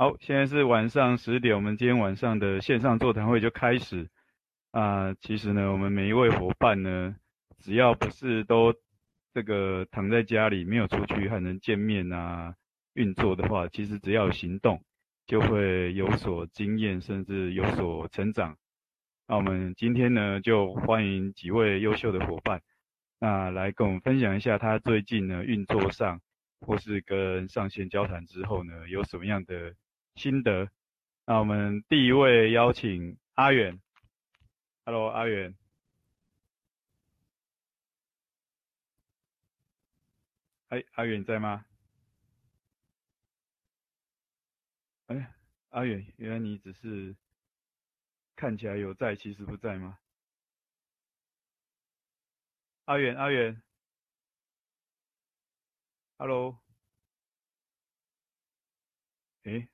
好，现在是晚上十点，我们今天晚上的线上座谈会就开始。啊、其实呢，我们每一位伙伴呢，只要不是都这个躺在家里没有出去和人见面啊，运作的话，其实只要有行动，就会有所经验，甚至有所成长。那我们今天呢，就欢迎几位优秀的伙伴，那来跟我们分享一下他最近呢运作上，或是跟上线交谈之后呢，有什么样的心得？那我们第一位邀请阿远，Hello，阿远，哎，阿远你在吗？哎，阿远，原来你只是看起来有在，其实不在吗？阿远，阿远，Hello，哎。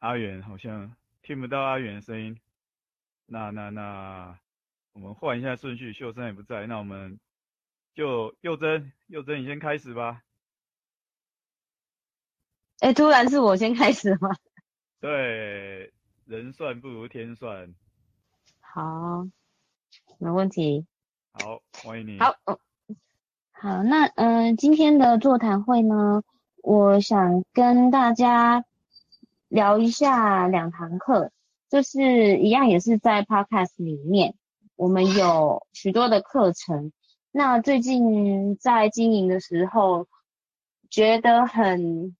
阿远好像听不到阿远的声音，那那那，我们换一下顺序，秀珍也不在，那我们就佑珍，佑珍你先开始吧。哎、欸，突然是我先开始吗？对，人算不如天算。好，没问题。好，欢迎你。好，哦，好，那嗯、呃，今天的座谈会呢，我想跟大家。聊一下两堂课，就是一样也是在 Podcast 里面，我们有许多的课程。那最近在经营的时候，觉得很，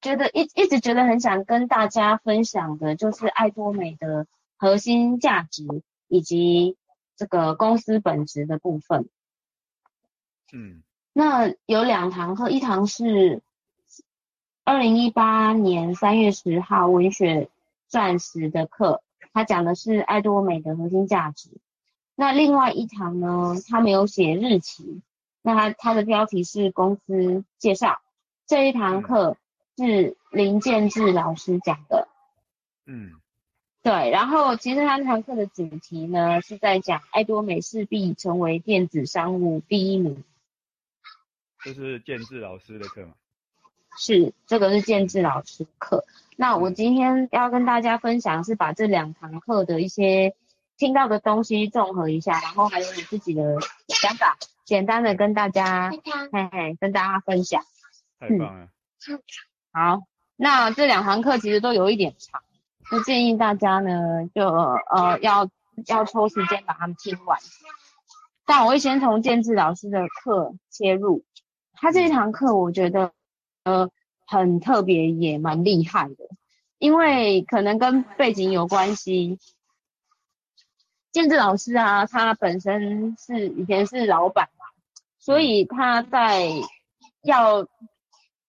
觉得一一直觉得很想跟大家分享的，就是爱多美的核心价值以及这个公司本质的部分。嗯，那有两堂课，一堂是。二零一八年三月十号，文学钻石的课，他讲的是爱多美的核心价值。那另外一堂呢，他没有写日期，那他他的标题是公司介绍。这一堂课是林建志老师讲的。嗯，对。然后其实他那堂课的主题呢，是在讲爱多美势必成为电子商务第一名。这是建志老师的课吗？是，这个是建志老师课。那我今天要跟大家分享，是把这两堂课的一些听到的东西综合一下，然后还有你自己的想法，简单的跟大家，嘿嘿，跟大家分享。太棒了。嗯。好，那这两堂课其实都有一点长，就建议大家呢，就呃要要抽时间把它们听完。但我会先从建志老师的课切入，他这一堂课我觉得。呃，很特别，也蛮厉害的，因为可能跟背景有关系。建志老师啊，他本身是以前是老板嘛，所以他在要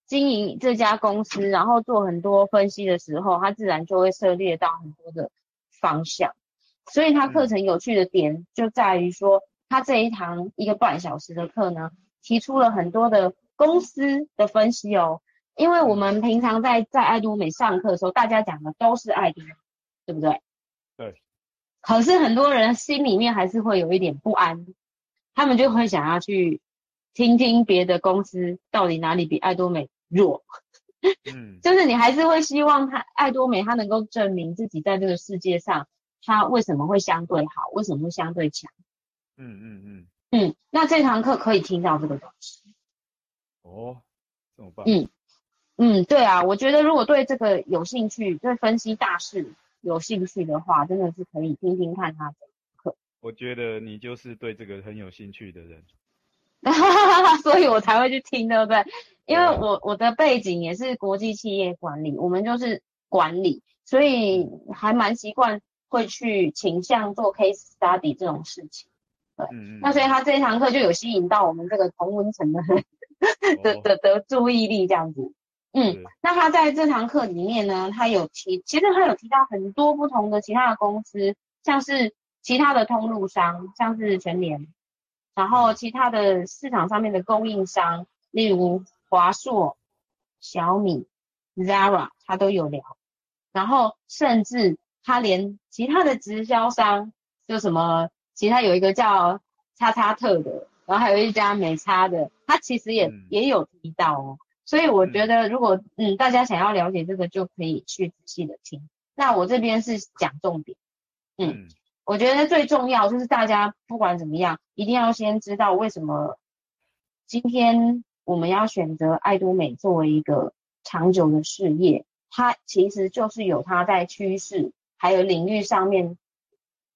经营这家公司，然后做很多分析的时候，他自然就会涉猎到很多的方向。所以他课程有趣的点就在于说，他这一堂一个半小时的课呢，提出了很多的。公司的分析哦，因为我们平常在在爱多美上课的时候，大家讲的都是爱多美，对不对？对。可是很多人心里面还是会有一点不安，他们就会想要去听听别的公司到底哪里比爱多美弱。嗯。就是你还是会希望他爱多美他能够证明自己在这个世界上，他为什么会相对好，为什么会相对强。嗯嗯嗯。嗯，那这堂课可以听到这个东西。哦，这么棒。嗯嗯，对啊，我觉得如果对这个有兴趣，对分析大势有兴趣的话，真的是可以听听看他的课。我觉得你就是对这个很有兴趣的人，所以我才会去听，对不对？因为我我的背景也是国际企业管理，我们就是管理，所以还蛮习惯会去倾向做 case study 这种事情。对，嗯嗯，那所以他这一堂课就有吸引到我们这个同温层的人。的的的注意力这样子，嗯，那他在这堂课里面呢，他有提，其实他有提到很多不同的其他的公司，像是其他的通路商，像是全联，然后其他的市场上面的供应商，例如华硕、小米、Zara，他都有聊，然后甚至他连其他的直销商，就什么，其他有一个叫叉叉特的。然后还有一家美差的，他其实也、嗯、也有提到哦，所以我觉得，如果嗯大家想要了解这个，就可以去仔细的听。那我这边是讲重点，嗯，嗯。我觉得最重要就是大家不管怎么样，一定要先知道为什么今天我们要选择爱多美作为一个长久的事业，它其实就是有它在趋势还有领域上面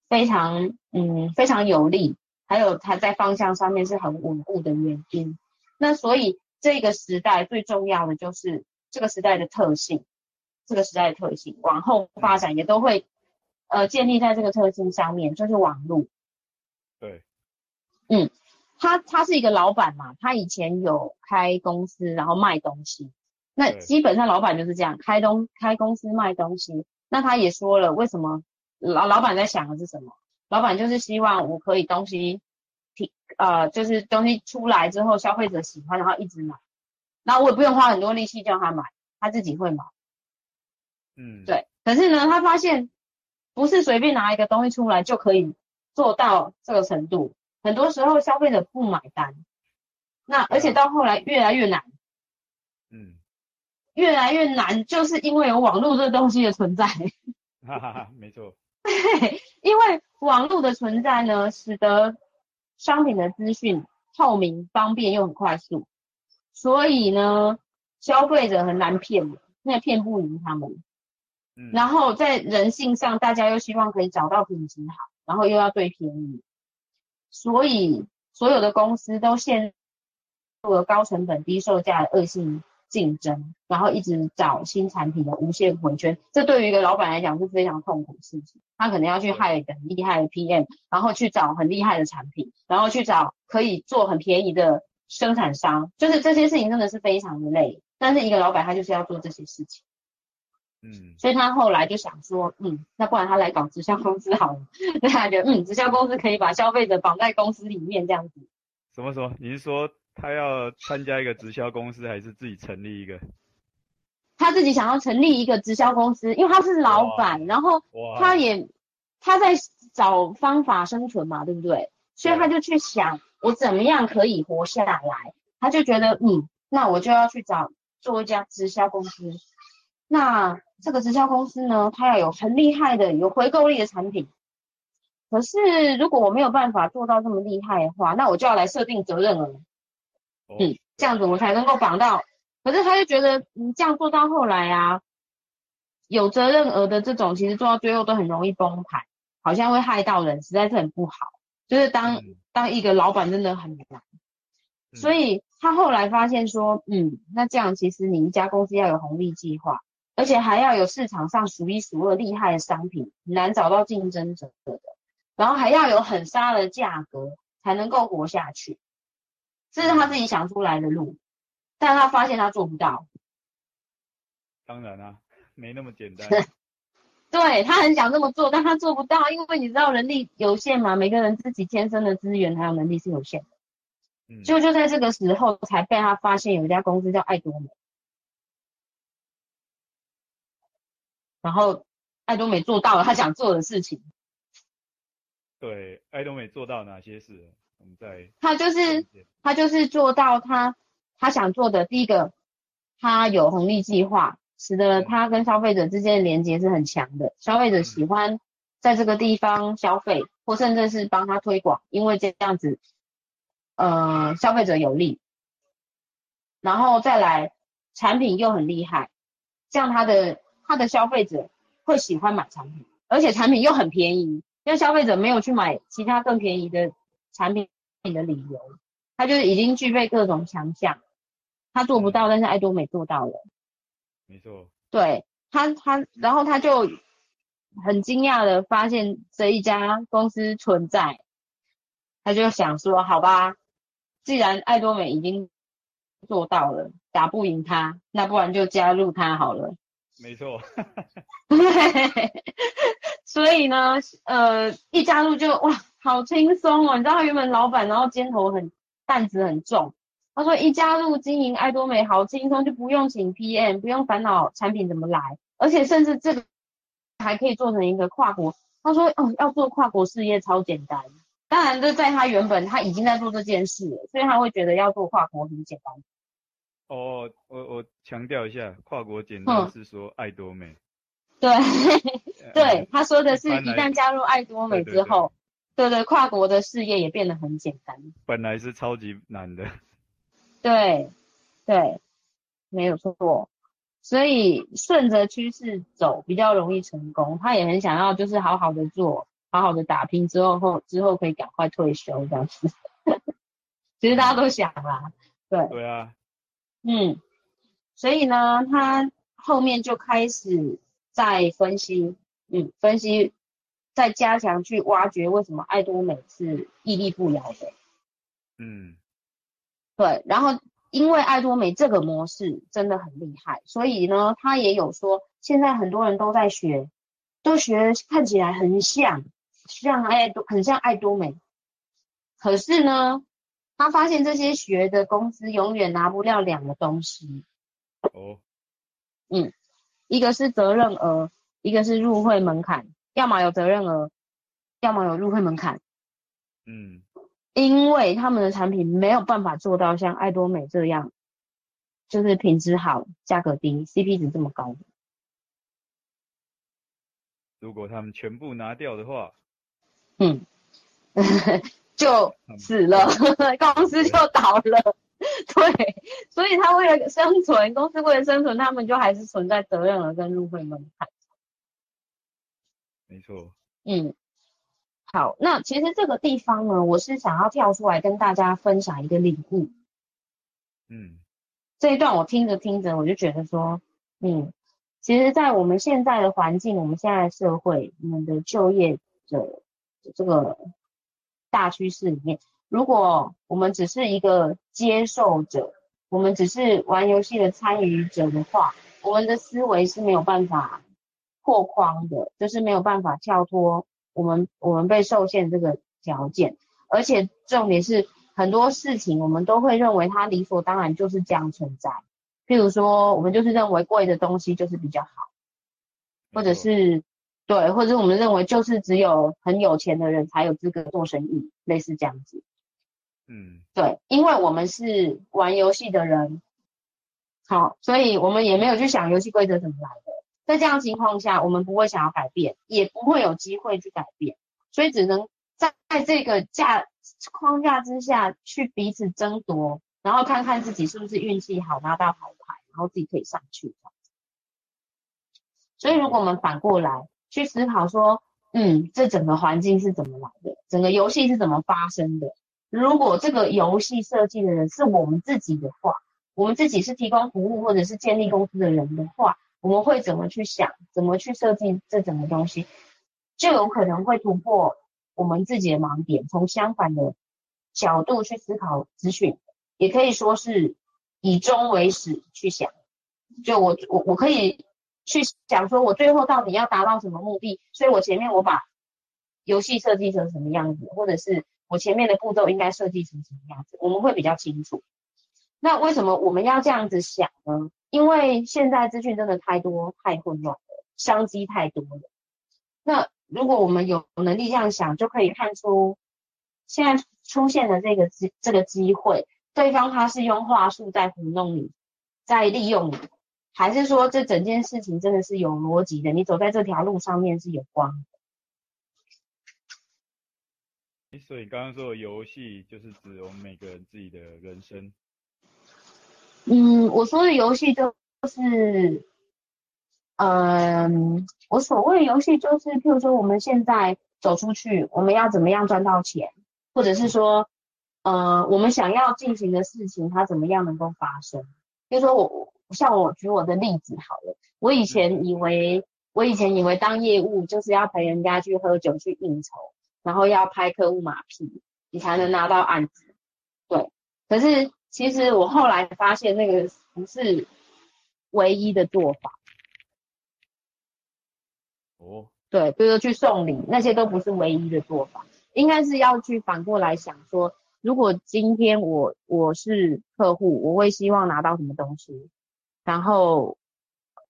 非常嗯非常有利，还有它在方向上面是很稳固的原因。那所以这个时代最重要的就是这个时代的特性。这个时代的特性，往后发展也都会，呃，建立在这个特性上面，就是网络。对，嗯，他他是一个老板嘛，他以前有开公司，然后卖东西。那基本上老板就是这样，开东开公司卖东西。那他也说了，为什么老老板在想的是什么？老板就是希望我可以东西提，呃，就是东西出来之后，消费者喜欢，然后一直买，然后我也不用花很多力气叫他买，他自己会买。嗯，对，可是呢，他发现不是随便拿一个东西出来就可以做到这个程度，很多时候消费者不买单，那而且到后来越来越难，嗯，越来越难，就是因为有网络这个东西的存在，哈哈哈，没错，对，因为网络的存在呢，使得商品的资讯透明、方便又很快速，所以呢，消费者很难骗，那骗不赢他们。然后在人性上，大家又希望可以找到品质好，然后又要最便宜，所以所有的公司都陷入了高成本、低售价的恶性竞争，然后一直找新产品的无限回圈。这对于一个老板来讲是非常痛苦的事情。他可能要去 hire 很厉害的 PM，然后去找很厉害的产品，然后去找可以做很便宜的生产商，就是这些事情真的是非常的累。但是一个老板他就是要做这些事情。嗯，所以他后来就想说，嗯，那不然他来搞直销公司好了。那，他觉得，嗯，直销公司可以把消费者绑在公司里面这样子。什么什么？你是说他要参加一个直销公司，还是自己成立一个？他自己想要成立一个直销公司，因为他是老板，然后他也他在找方法生存嘛，对不对？所以他就去想，我怎么样可以活下来？他就觉得，嗯，那我就要去找做一家直销公司。那这个直销公司呢，它要有很厉害的、有回购力的产品。可是如果我没有办法做到这么厉害的话，那我就要来设定责任额。嗯，这样子我才能够绑到。可是他就觉得，你这样做到后来啊，有责任额的这种，其实做到最后都很容易崩盘，好像会害到人，实在是很不好。就是当当一个老板真的很难。所以他后来发现说，嗯，那这样其实你一家公司要有红利计划。而且还要有市场上数一数二厉害的商品，难找到竞争者的，然后还要有很杀的价格才能够活下去，这是他自己想出来的路，但他发现他做不到。当然啦、啊，没那么简单。对，他很想这么做，但他做不到，因为你知道人力有限嘛，每个人自己天生的资源还有能力是有限的。嗯，就就在这个时候才被他发现有一家公司叫爱多美。然后，爱多美做到了他想做的事情。对，爱多美做到哪些事？我们在他就是他就是做到他他想做的第一个，他有红利计划，使得他跟消费者之间的连接是很强的。消费者喜欢在这个地方消费，或甚至是帮他推广，因为这样子，呃，消费者有利。然后再来，产品又很厉害，这样他的。他的消费者会喜欢买产品，而且产品又很便宜，因为消费者没有去买其他更便宜的产品的理由，他就是已经具备各种强项，他做不到，但是爱多美做到了。没错。对，他他，然后他就很惊讶的发现这一家公司存在，他就想说，好吧，既然爱多美已经做到了，打不赢他，那不然就加入他好了。没错，对，所以呢，呃，一加入就哇，好轻松哦。你知道他原本老板，然后肩头很担子很重。他说一加入经营爱多美好轻松，就不用请 PM，不用烦恼产品怎么来，而且甚至这个还可以做成一个跨国。他说哦，要做跨国事业超简单。当然，这在他原本他已经在做这件事了，所以他会觉得要做跨国很简单。哦，我我强调一下，跨国简单是说爱多美。对，对，他说的是一旦加入爱多美之后，对对，跨国的事业也变得很简单。本来是超级难的。对，对，没有错。所以顺着趋势走比较容易成功。他也很想要，就是好好的做，好好的打拼之后后之后可以赶快退休这样子。其实大家都想啦，对。对啊。嗯，所以呢，他后面就开始在分析，嗯，分析，再加强去挖掘为什么爱多美是屹立不摇的。嗯，对，然后。因为爱多美这个模式真的很厉害，所以呢，他也有说，现在很多人都在学，都学看起来很像，像爱多，很像爱多美。可是呢，他发现这些学的公司永远拿不了两个东西。哦，嗯，一个是责任额，一个是入会门槛，要么有责任额，要么有入会门槛。嗯。因为他们的产品没有办法做到像爱多美这样，就是品质好、价格低、CP 值这么高的。如果他们全部拿掉的话，嗯，就死了，公司就倒了。对，所以他为了生存，公司为了生存，他们就还是存在责任额跟入会门槛。没错。嗯。好，那其实这个地方呢，我是想要跳出来跟大家分享一个领悟。嗯，这一段我听着听着，我就觉得说，嗯，其实，在我们现在的环境，我们现在的社会，我们的就业的这个大趋势里面，如果我们只是一个接受者，我们只是玩游戏的参与者的话，我们的思维是没有办法破框的，就是没有办法跳脱。我们我们被受限这个条件，而且重点是很多事情我们都会认为它理所当然就是这样存在。譬如说，我们就是认为贵的东西就是比较好，或者是对，或者是我们认为就是只有很有钱的人才有资格做生意，类似这样子。嗯，对，因为我们是玩游戏的人，好，所以我们也没有去想游戏规则怎么来的。在这样情况下，我们不会想要改变，也不会有机会去改变，所以只能在在这个架框架之下去彼此争夺，然后看看自己是不是运气好拿到好牌，然后自己可以上去。所以，如果我们反过来去思考说，嗯，这整个环境是怎么来的，整个游戏是怎么发生的？如果这个游戏设计的人是我们自己的话，我们自己是提供服务或者是建立公司的人的话。我们会怎么去想，怎么去设计这整个东西，就有可能会突破我们自己的盲点，从相反的角度去思考资讯，也可以说是以终为始去想。就我我我可以去想说，我最后到底要达到什么目的，所以我前面我把游戏设计成什么样子，或者是我前面的步骤应该设计成什么样子，我们会比较清楚。那为什么我们要这样子想呢？因为现在资讯真的太多太混乱了，商机太多了。那如果我们有能力这样想，就可以看出现在出现的这个机这个机会，对方他是用话术在糊弄你，在利用你，还是说这整件事情真的是有逻辑的？你走在这条路上面是有光的。所以刚刚说的游戏就是指我们每个人自己的人生。嗯，我说的游戏就是，嗯，我所谓游戏就是，譬如说我们现在走出去，我们要怎么样赚到钱，或者是说，呃，我们想要进行的事情，它怎么样能够发生？比如说我，像我举我的例子好了，我以前以为，我以前以为当业务就是要陪人家去喝酒去应酬，然后要拍客户马屁，你才能拿到案子，对，可是。其实我后来发现，那个不是唯一的做法。哦，对，比如说去送礼，那些都不是唯一的做法。应该是要去反过来想说，如果今天我我是客户，我会希望拿到什么东西，然后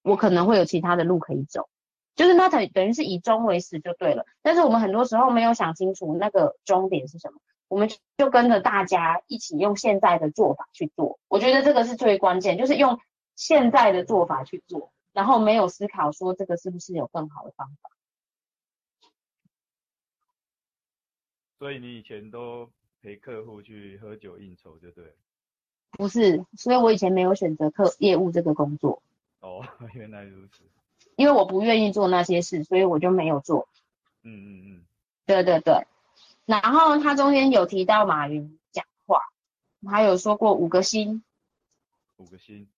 我可能会有其他的路可以走，就是那等等于是以终为始就对了。但是我们很多时候没有想清楚那个终点是什么。我们就跟着大家一起用现在的做法去做。我觉得这个是最关键，就是用现在的做法去做，然后没有思考说这个是不是有更好的方法。所以你以前都陪客户去喝酒应酬，就对了。不是，所以我以前没有选择客业务这个工作。哦，原来如此。因为我不愿意做那些事，所以我就没有做。嗯嗯嗯。对对对。然后他中间有提到马云讲话，他有说过五个心。五个心。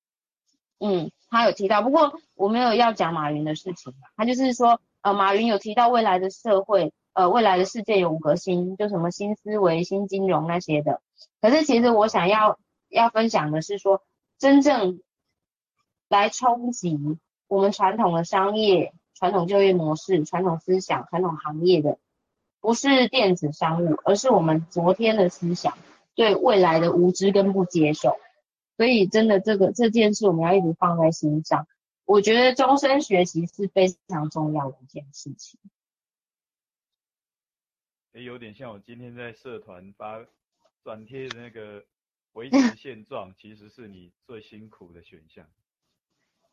嗯，他有提到，不过我没有要讲马云的事情。他就是说，呃，马云有提到未来的社会，呃，未来的世界有五个心，就什么新思维、新金融那些的。可是其实我想要。要分享的是说，真正来冲击我们传统的商业、传统就业模式、传统思想、传统行业的，不是电子商务，而是我们昨天的思想对未来的无知跟不接受。所以，真的这个这件事，我们要一直放在心上。我觉得终身学习是非常重要的一件事情。也有点像我今天在社团发转贴的那个。维持 现状其实是你最辛苦的选项。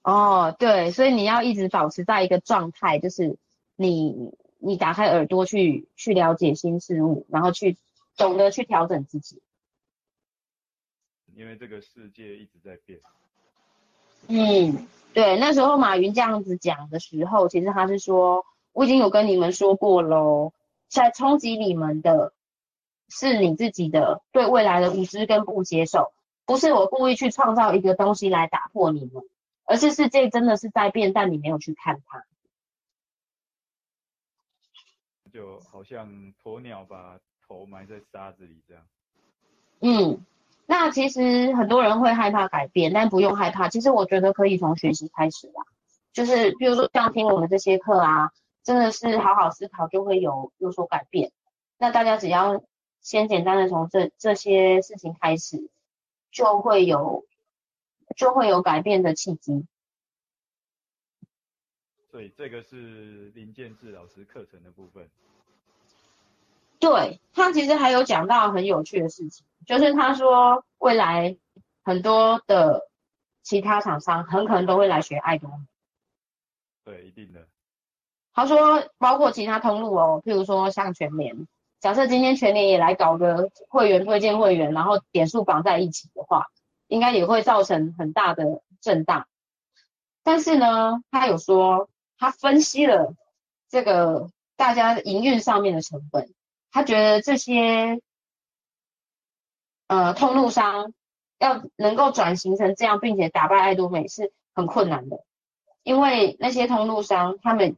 哦，对，所以你要一直保持在一个状态，就是你你打开耳朵去去了解新事物，然后去懂得去调整自己。因为这个世界一直在变。嗯，对，那时候马云这样子讲的时候，其实他是说，我已经有跟你们说过喽，在冲击你们的。是你自己的对未来的无知跟不接受，不是我故意去创造一个东西来打破你们，而是世界真的是在变，但你没有去看它。就好像鸵鸟把头埋在沙子里这样。嗯，那其实很多人会害怕改变，但不用害怕。其实我觉得可以从学习开始啦，就是比如说像听我们这些课啊，真的是好好思考就会有有所改变。那大家只要。先简单的从这这些事情开始，就会有就会有改变的契机。所以这个是林建志老师课程的部分。对，他其实还有讲到很有趣的事情，就是他说未来很多的其他厂商很可能都会来学爱多美。对，一定的。他说包括其他通路哦，譬如说像全联。假设今天全联也来搞个会员推荐会员，然后点数绑在一起的话，应该也会造成很大的震荡。但是呢，他有说他分析了这个大家营运上面的成本，他觉得这些呃通路商要能够转型成这样，并且打败爱多美是很困难的，因为那些通路商他们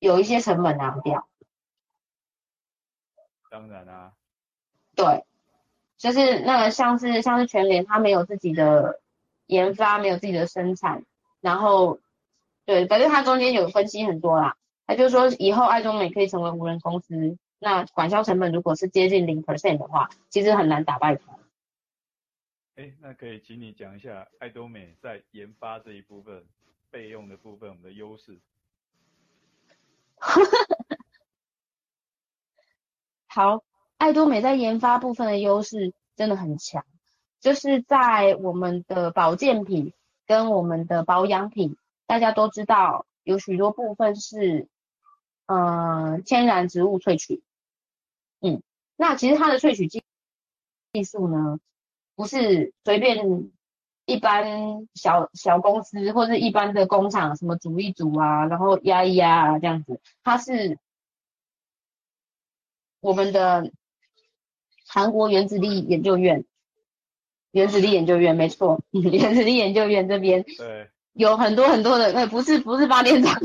有一些成本拿不掉。当然啊，对，就是那个像是像是全联，他没有自己的研发，没有自己的生产，然后对，反正他中间有分析很多啦，他就说以后艾多美可以成为无人公司，那管销成本如果是接近零 percent 的话，其实很难打败他。哎，那可以请你讲一下艾多美在研发这一部分备用的部分，我们的优势。好，艾多美在研发部分的优势真的很强，就是在我们的保健品跟我们的保养品，大家都知道有许多部分是，呃，天然植物萃取，嗯，那其实它的萃取技技术呢，不是随便一般小小公司或者一般的工厂什么煮一煮啊，然后压一压啊这样子，它是。我们的韩国原子力研究院，原子力研究院没错，原子力研究院这边对有很多很多的，呃，不是不是发电厂，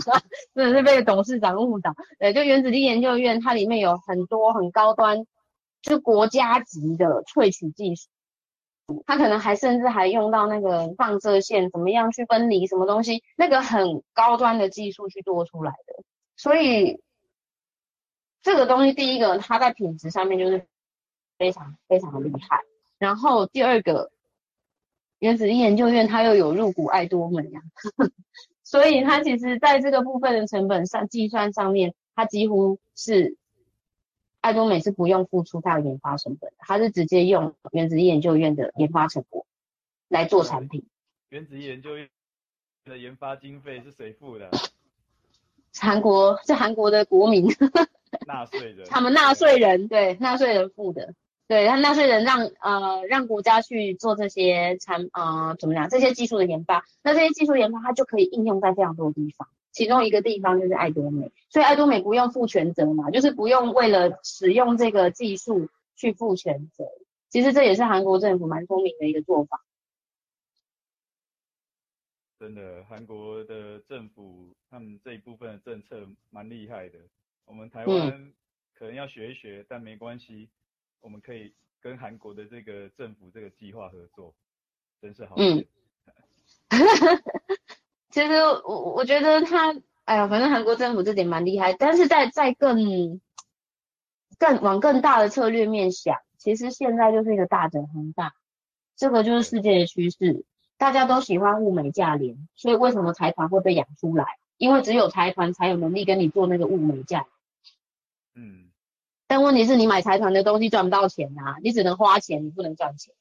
真的是被董事长误导。对，就原子力研究院，它里面有很多很高端，就国家级的萃取技术，它可能还甚至还用到那个放射线，怎么样去分离什么东西，那个很高端的技术去做出来的，所以。这个东西，第一个，它在品质上面就是非常非常的厉害。然后第二个，原子力研究院它又有入股爱多美呀，所以它其实在这个部分的成本上计算上面，它几乎是爱多美是不用付出它的研发成本，它是直接用原子力研究院的研发成果来做产品。原子力研究院的研发经费是谁付的？韩国是韩国的国民，纳税人，他们纳税人对纳税人付的，对他纳税人让呃让国家去做这些产呃怎么讲这些技术的研发，那这些技术研发它就可以应用在非常多的地方。其中一个地方就是爱多美，所以爱多美不用负全责嘛，就是不用为了使用这个技术去负全责。其实这也是韩国政府蛮聪明的一个做法。真的，韩国的政府他们这一部分的政策蛮厉害的。我们台湾可能要学一学，嗯、但没关系，我们可以跟韩国的这个政府这个计划合作，真是好。嗯。其实我我觉得他，哎呀，反正韩国政府这点蛮厉害，但是在在更更往更大的策略面想，其实现在就是一个大整合大，这个就是世界的趋势，大家都喜欢物美价廉，所以为什么财团会被养出来？因为只有财团才有能力跟你做那个物美价。嗯，但问题是你买财团的东西赚不到钱啊，你只能花钱，你不能赚钱。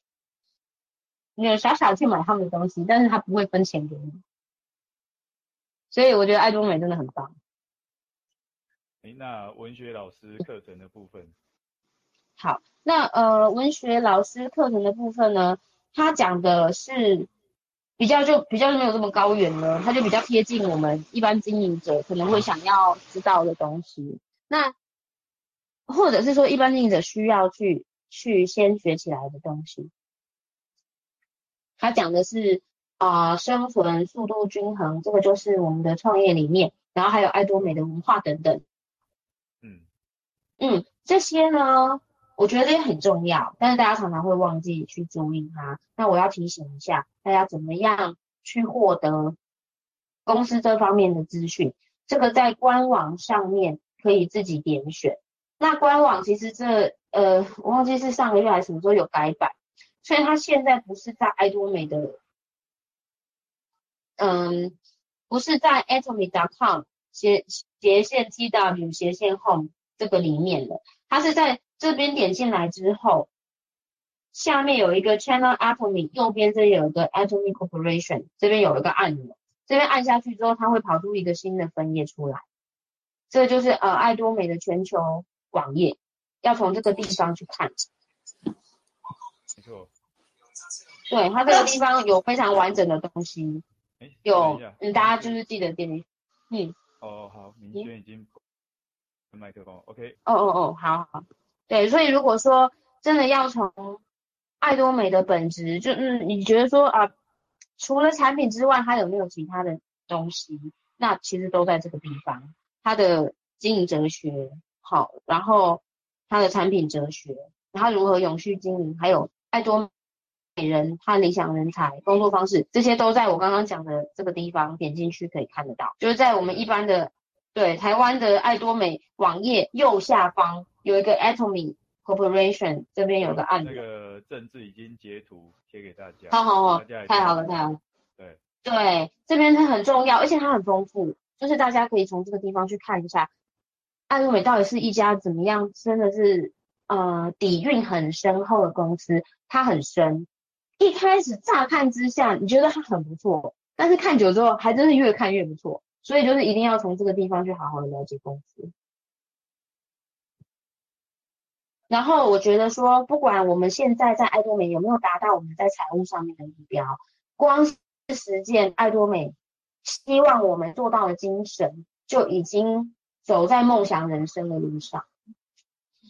你有傻傻去买他们的东西，但是他不会分钱给你。所以我觉得爱多美真的很棒。哎，那文学老师课程的部分。好，那呃文学老师课程的部分呢，他讲的是比较就比较没有这么高远了，他就比较贴近我们一般经营者可能会想要知道的东西。那或者是说一般经营者需要去去先学起来的东西。他讲的是。啊、呃，生存速度均衡，这个就是我们的创业理念，然后还有爱多美的文化等等。嗯嗯，这些呢，我觉得也很重要，但是大家常常会忘记去注意它。那我要提醒一下大家，怎么样去获得公司这方面的资讯？这个在官网上面可以自己点选。那官网其实这呃，我忘记是上个月还是什么时候有改版，所以它现在不是在爱多美的。嗯，不是在 atomy.com 斜斜线 tw 斜线 home 这个里面的，它是在这边点进来之后，下面有一个 channel atomy，右边这里有一个 atomy corporation，这边有一个按钮，这边按下去之后，它会跑出一个新的分页出来，这就是呃爱多美的全球网页，要从这个地方去看。没错。对，它这个地方有非常完整的东西。欸、有，嗯，大家就是记得点击，嗯。哦，好，明轩已经麦克风，OK。哦哦哦，好好。对，所以如果说真的要从爱多美的本质，就嗯，你觉得说啊，除了产品之外，它有没有其他的东西？那其实都在这个地方，它的经营哲学，好，然后他的产品哲学，他如何永续经营，还有爱多。美人和理想人才工作方式，这些都在我刚刚讲的这个地方，点进去可以看得到。就是在我们一般的对台湾的爱多美网页右下方有一个 Atomy Corporation，这边有个按钮。那个政治已经截图贴给大家。好好好，太好了太好了。对对，这边它很重要，而且它很丰富，就是大家可以从这个地方去看一下爱多美到底是一家怎么样，真的是呃底蕴很深厚的公司，它很深。一开始乍看之下，你觉得它很不错，但是看久之后，还真是越看越不错。所以就是一定要从这个地方去好好的了解公司。然后我觉得说，不管我们现在在爱多美有没有达到我们在财务上面的目标，光是实践爱多美希望我们做到的精神，就已经走在梦想人生的路上。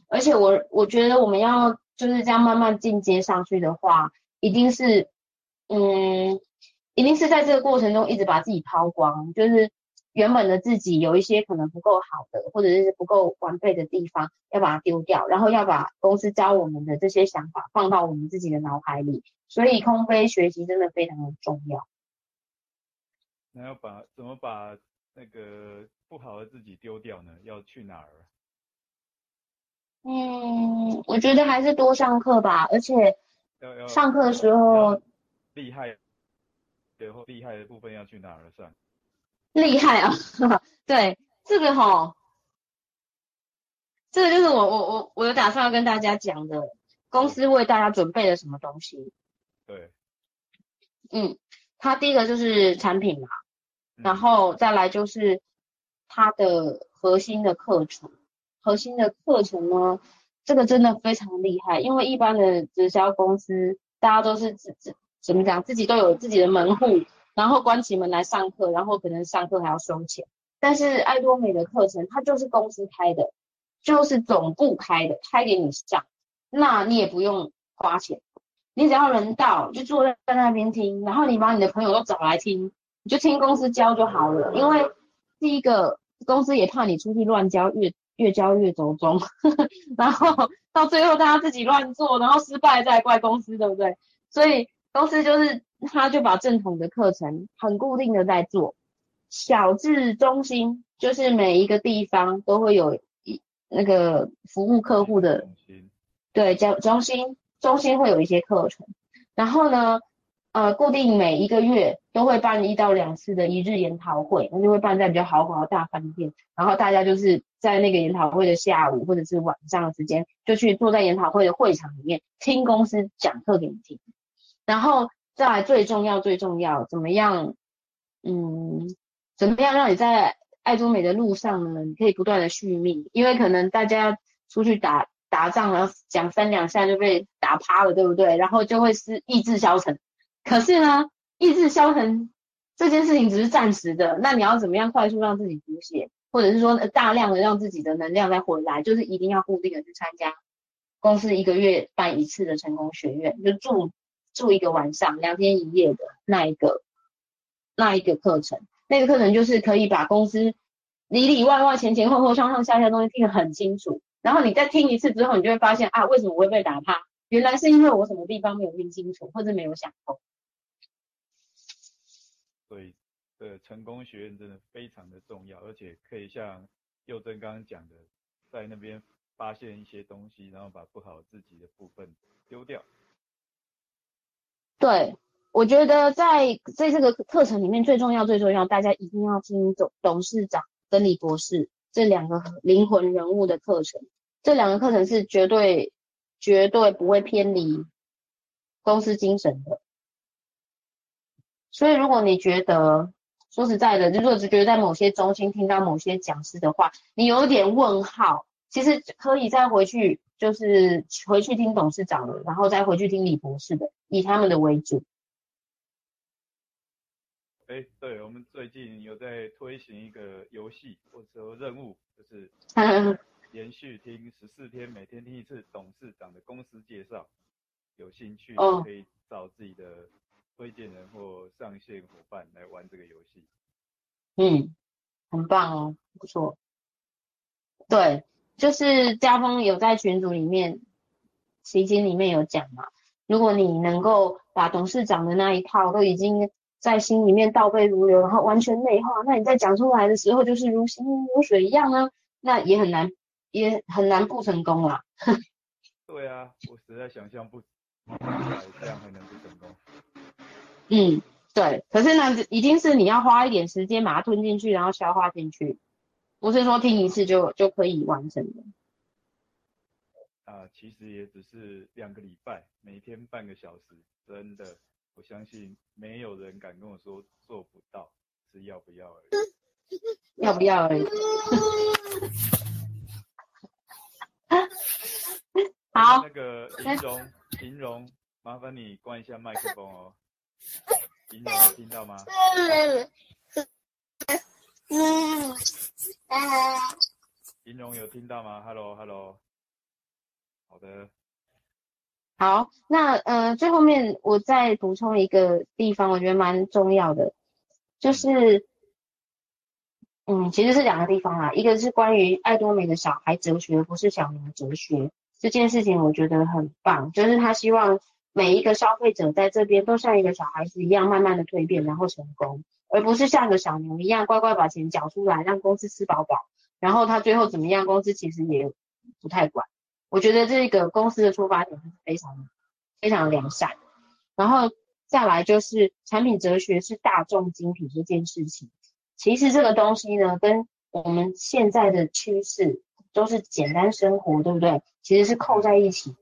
而且我我觉得我们要就是这样慢慢进阶上去的话。一定是，嗯，一定是在这个过程中一直把自己抛光，就是原本的自己有一些可能不够好的，或者是不够完备的地方，要把它丢掉，然后要把公司教我们的这些想法放到我们自己的脑海里，所以空杯学习真的非常的重要。那要把怎么把那个不好的自己丢掉呢？要去哪儿？嗯，我觉得还是多上课吧，而且。上课的时候，厉害，最后厉害的部分要去哪儿算？厉害啊，对，这个哈，这个就是我我我我有打算要跟大家讲的，公司为大家准备了什么东西。对，嗯，它第一个就是产品嘛，然后再来就是它的核心的课程，核心的课程呢，这个真的非常厉害，因为一般的直销公司，大家都是自自怎么讲，自己都有自己的门户，然后关起门来上课，然后可能上课还要收钱。但是爱多美的课程，它就是公司开的，就是总部开的，开给你上，那你也不用花钱，你只要人到就坐在那边听，然后你把你的朋友都找来听，你就听公司教就好了。因为第一个公司也怕你出去乱教，越越教越走钟，然后到最后大家自己乱做，然后失败再怪公司，对不对？所以公司就是他就把正统的课程很固定的在做。小至中心，就是每一个地方都会有一那个服务客户的，对，叫中心，中心会有一些课程。然后呢，呃，固定每一个月都会办一到两次的一日研讨会，那就会办在比较豪华的大饭店。然后大家就是在那个研讨会的下午或者是晚上的时间，就去坐在研讨会的会场里面听公司讲课给你听。然后再来最重要最重要，怎么样？嗯。怎么样让你在爱多美的路上呢？你可以不断的续命，因为可能大家出去打打仗，然后讲三两下就被打趴了，对不对？然后就会是意志消沉。可是呢，意志消沉这件事情只是暂时的，那你要怎么样快速让自己补血，或者是说大量的让自己的能量再回来，就是一定要固定的去参加公司一个月办一次的成功学院，就住住一个晚上两天一夜的那一个那一个课程。那个课程就是可以把公司里里外外、前前后后、上上下下东西听得很清楚，然后你再听一次之后，你就会发现啊，为什么我会被打趴？原来是因为我什么地方没有听清楚，或者没有想通。所以，的，成功学院真的非常的重要，而且可以像佑真刚刚讲的，在那边发现一些东西，然后把不好自己的部分丢掉。对。我觉得在在这个课程里面最重要最重要，大家一定要听董董事长跟李博士这两个灵魂人物的课程。这两个课程是绝对绝对不会偏离公司精神的。所以如果你觉得说实在的，如果只觉得在某些中心听到某些讲师的话，你有点问号，其实可以再回去，就是回去听董事长的，然后再回去听李博士的，以他们的为主。哎，对，我们最近有在推行一个游戏或者说任务，就是 连续听十四天，每天听一次董事长的公司介绍。有兴趣可以找自己的推荐人或上线伙伴来玩这个游戏。嗯，很棒哦，不错。对，就是家峰有在群组里面，奇经里面有讲嘛，如果你能够把董事长的那一套都已经。在心里面倒背如流，然后完全内化，那你在讲出来的时候就是如行云流水一样呢，那也很难，也很难不成功啊。对啊，我实在想象不这样还能不成功。嗯，对，可是呢，已经是你要花一点时间把它吞进去，然后消化进去，不是说听一次就就可以完成的。啊，其实也只是两个礼拜，每天半个小时，真的。我相信没有人敢跟我说做不到，是要不要而已。要不要而已。好。那个 银荣，银荣，麻烦你关一下麦克风哦。银荣，有听到吗？银荣有听到吗？Hello，Hello。好的。好，那呃，最后面我再补充一个地方，我觉得蛮重要的，就是，嗯，其实是两个地方啦，一个是关于爱多美的小孩哲学，不是小明哲学这件事情，我觉得很棒，就是他希望每一个消费者在这边都像一个小孩子一样，慢慢的蜕变，然后成功，而不是像个小牛一样乖乖把钱缴出来，让公司吃饱饱，然后他最后怎么样，公司其实也不太管。我觉得这个公司的出发点是非常非常良善，然后再来就是产品哲学是大众精品这件事情。其实这个东西呢，跟我们现在的趋势都是简单生活，对不对？其实是扣在一起，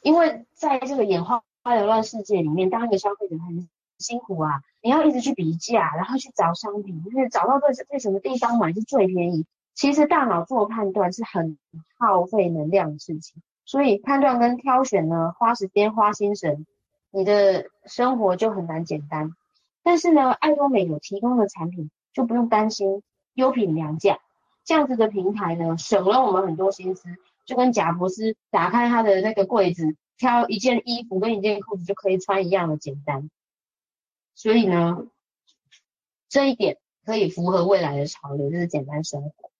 因为在这个眼花缭乱世界里面，当一个消费者很辛苦啊，你要一直去比价，然后去找商品，就是找到在在什么地方买是最便宜。其实大脑做判断是很耗费能量的事情，所以判断跟挑选呢，花时间花心神，你的生活就很难简单。但是呢，爱多美有提供的产品就不用担心优品良价，这样子的平台呢，省了我们很多心思，就跟贾伯斯打开他的那个柜子，挑一件衣服跟一件裤子就可以穿一样的简单。所以呢，这一点可以符合未来的潮流，就是简单生活。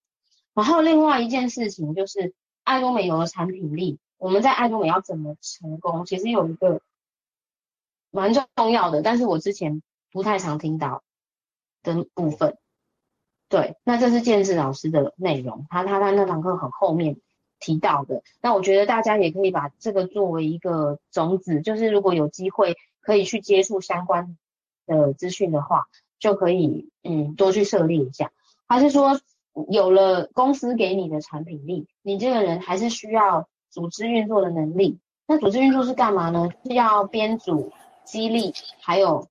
然后另外一件事情就是爱多美有了产品力，我们在爱多美要怎么成功？其实有一个蛮重要的，但是我之前。不太常听到的部分，对，那这是建志老师的内容，他他他那堂课很后面提到的，那我觉得大家也可以把这个作为一个种子，就是如果有机会可以去接触相关的资讯的话，就可以嗯多去涉猎一下。还是说有了公司给你的产品力，你这个人还是需要组织运作的能力？那组织运作是干嘛呢？是要编组、激励，还有。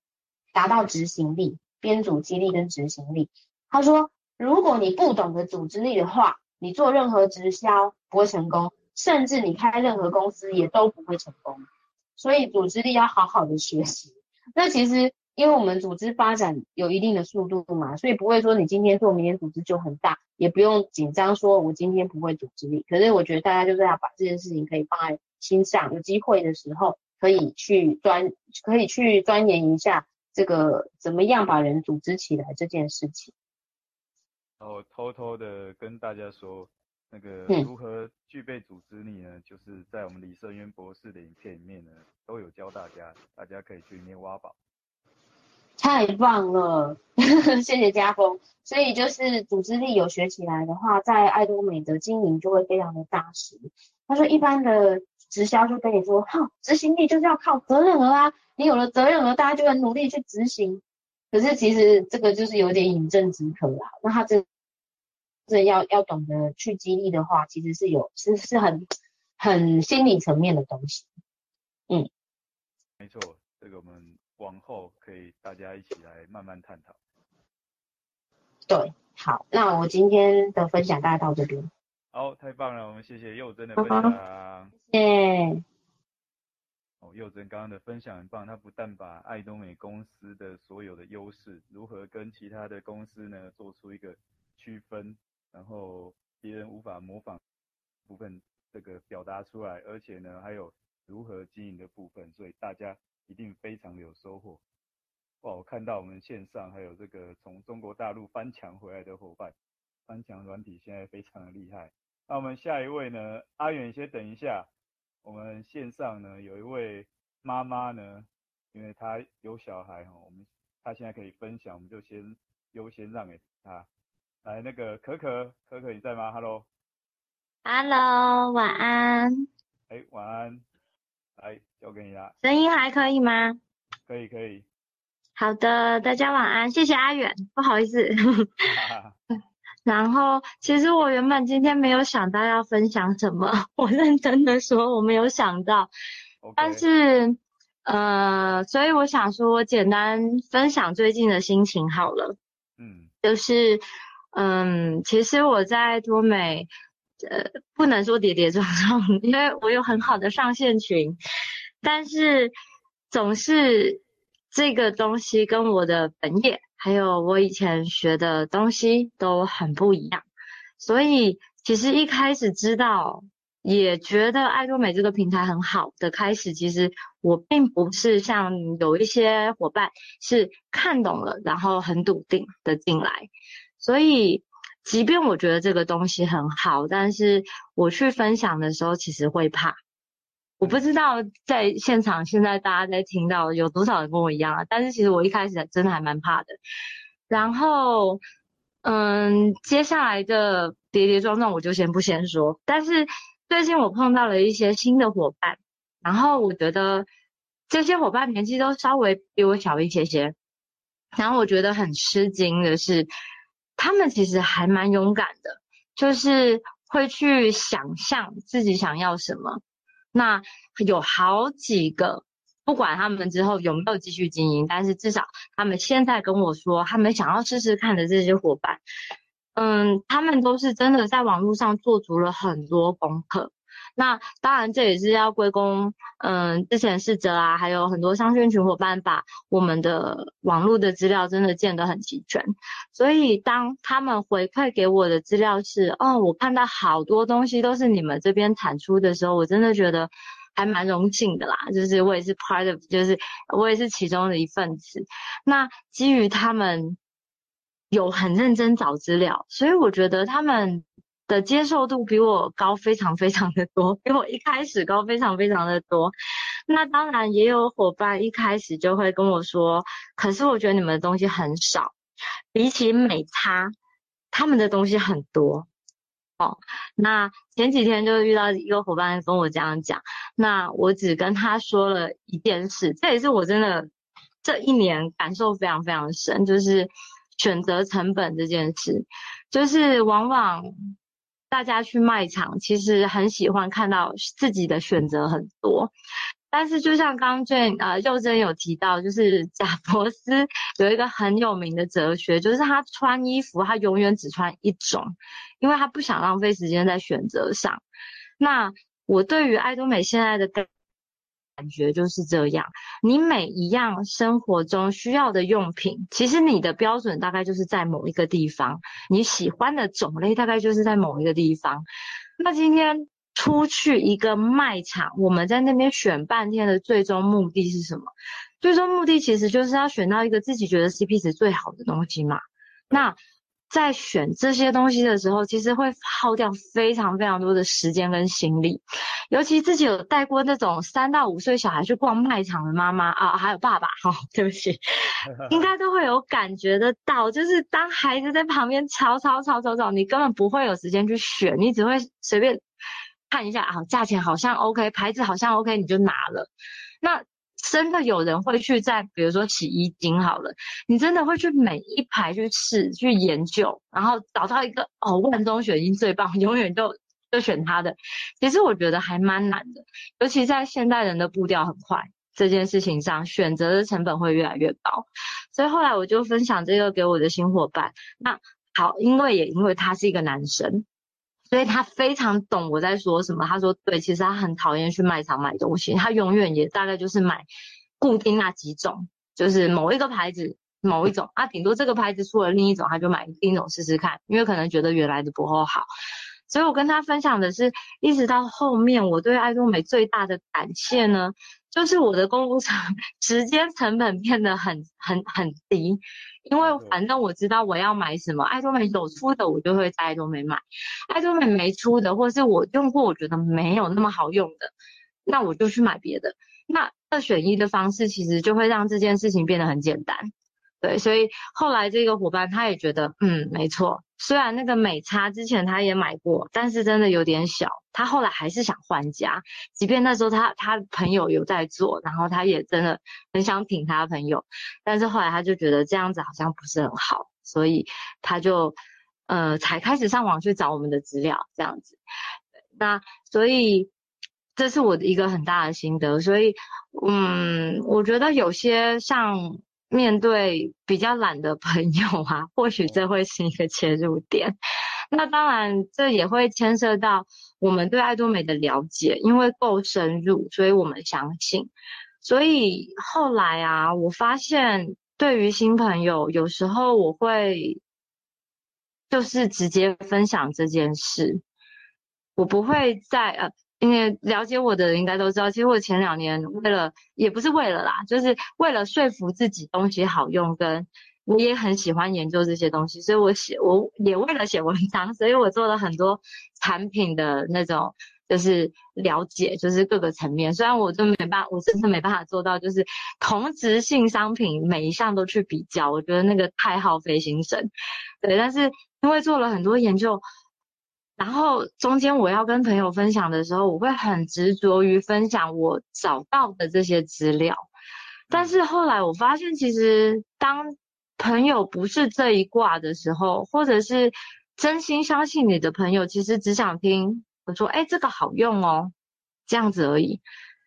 达到执行力、编组激励跟执行力。他说，如果你不懂得组织力的话，你做任何直销不会成功，甚至你开任何公司也都不会成功。所以组织力要好好的学习。那其实因为我们组织发展有一定的速度嘛，所以不会说你今天做，明天组织就很大，也不用紧张说我今天不会组织力。可是我觉得大家就是要把这件事情可以放在心上，有机会的时候可以去钻，可以去钻研一下。这个怎么样把人组织起来这件事情，然后偷偷的跟大家说，那个如何具备组织力呢？嗯、就是在我们李胜渊博士的影片里面呢，都有教大家，大家可以去里面挖宝。太棒了，谢谢家峰。所以就是组织力有学起来的话，在爱多美的经营就会非常的扎实。他说一般的直销就跟你说，哈，执行力就是要靠责任额啊。你有了责任额，大家就很努力去执行。可是其实这个就是有点饮鸩止渴啦。那他这这要要懂得去激励的话，其实是有是是很很心理层面的东西。嗯，没错，这个我们往后可以大家一起来慢慢探讨。对，好，那我今天的分享大概到这边。好，太棒了，我们谢谢佑真的分享。谢谢。哦，佑真刚刚的分享很棒，他不但把爱多美公司的所有的优势，如何跟其他的公司呢做出一个区分，然后别人无法模仿部分这个表达出来，而且呢还有如何经营的部分，所以大家一定非常有收获。哇，我看到我们线上还有这个从中国大陆翻墙回来的伙伴，翻墙软体现在非常的厉害。那我们下一位呢，阿远先等一下。我们线上呢有一位妈妈呢，因为她有小孩哈，我们她现在可以分享，我们就先优先让给她。来，那个可可，可可你在吗？Hello，Hello，晚安。哎，晚安。来，交给你啦。声音还可以吗？可以，可以。好的，大家晚安，谢谢阿远，不好意思。然后，其实我原本今天没有想到要分享什么，我认真的说，我没有想到。但是，呃，所以我想说，我简单分享最近的心情好了。嗯。就是，嗯，其实我在多美，呃，不能说跌跌撞撞，因为我有很好的上线群，但是总是这个东西跟我的本业。还有我以前学的东西都很不一样，所以其实一开始知道，也觉得爱多美这个平台很好的开始，其实我并不是像有一些伙伴是看懂了，然后很笃定的进来，所以即便我觉得这个东西很好，但是我去分享的时候，其实会怕。我不知道在现场现在大家在听到有多少人跟我一样啊，但是其实我一开始真的还蛮怕的。然后，嗯，接下来的跌跌撞撞我就先不先说。但是最近我碰到了一些新的伙伴，然后我觉得这些伙伴年纪都稍微比我小一些些，然后我觉得很吃惊的是，他们其实还蛮勇敢的，就是会去想象自己想要什么。那有好几个，不管他们之后有没有继续经营，但是至少他们现在跟我说，他们想要试试看的这些伙伴，嗯，他们都是真的在网络上做足了很多功课。那当然，这也是要归功，嗯，之前世哲啊，还有很多商圈群伙伴把我们的网络的资料真的建得很齐全。所以当他们回馈给我的资料是，哦，我看到好多东西都是你们这边产出的时候，我真的觉得还蛮荣幸的啦。就是我也是 part of，就是我也是其中的一份子。那基于他们有很认真找资料，所以我觉得他们。的接受度比我高非常非常的多，比我一开始高非常非常的多。那当然也有伙伴一开始就会跟我说，可是我觉得你们的东西很少，比起美差，他们的东西很多。哦，那前几天就遇到一个伙伴跟我这样讲，那我只跟他说了一件事，这也是我真的这一年感受非常非常深，就是选择成本这件事，就是往往。大家去卖场，其实很喜欢看到自己的选择很多，但是就像刚刚最呃幼珍有提到，就是贾伯斯有一个很有名的哲学，就是他穿衣服他永远只穿一种，因为他不想浪费时间在选择上。那我对于爱多美现在的感觉就是这样，你每一样生活中需要的用品，其实你的标准大概就是在某一个地方，你喜欢的种类大概就是在某一个地方。那今天出去一个卖场，我们在那边选半天的最终目的是什么？最终目的其实就是要选到一个自己觉得 CP 值最好的东西嘛。那在选这些东西的时候，其实会耗掉非常非常多的时间跟心力。尤其自己有带过那种三到五岁小孩去逛卖场的妈妈啊，还有爸爸，哈、哦，对不起，应该都会有感觉得到，就是当孩子在旁边吵吵吵吵吵，你根本不会有时间去选，你只会随便看一下啊，价钱好像 OK，牌子好像 OK，你就拿了。那真的有人会去在，比如说洗衣精好了，你真的会去每一排去试、去研究，然后找到一个哦，万中选一最棒，永远就就选它的。其实我觉得还蛮难的，尤其在现代人的步调很快这件事情上，选择的成本会越来越高。所以后来我就分享这个给我的新伙伴。那好，因为也因为他是一个男生。所以他非常懂我在说什么。他说：“对，其实他很讨厌去卖场买东西，他永远也大概就是买固定那几种，就是某一个牌子某一种啊，顶多这个牌子出了另一种，他就买另一种试试看，因为可能觉得原来的不够好。所以我跟他分享的是，一直到后面我对爱多美最大的感谢呢，就是我的工厂 时间成本变得很很很低。”因为反正我知道我要买什么，爱多美有出的我就会在爱多美买，爱多美没出的，或是我用过我觉得没有那么好用的，那我就去买别的。那二选一的方式其实就会让这件事情变得很简单。对，所以后来这个伙伴他也觉得，嗯，没错。虽然那个美差之前他也买过，但是真的有点小。他后来还是想换家，即便那时候他他朋友有在做，然后他也真的很想挺他朋友，但是后来他就觉得这样子好像不是很好，所以他就呃才开始上网去找我们的资料这样子。那所以这是我的一个很大的心得。所以嗯，我觉得有些像。面对比较懒的朋友啊，或许这会是一个切入点。那当然，这也会牵涉到我们对爱多美的了解，因为够深入，所以我们相信。所以后来啊，我发现对于新朋友，有时候我会就是直接分享这件事，我不会再呃。因为了解我的人应该都知道，其实我前两年为了，也不是为了啦，就是为了说服自己东西好用，跟我也很喜欢研究这些东西，所以我写，我也为了写文章，所以我做了很多产品的那种，就是了解，就是各个层面。虽然我就没办法，我真的没办法做到，就是同质性商品每一项都去比较，我觉得那个太耗费心神。对，但是因为做了很多研究。然后中间我要跟朋友分享的时候，我会很执着于分享我找到的这些资料。但是后来我发现，其实当朋友不是这一卦的时候，或者是真心相信你的朋友，其实只想听我说，哎，这个好用哦，这样子而已。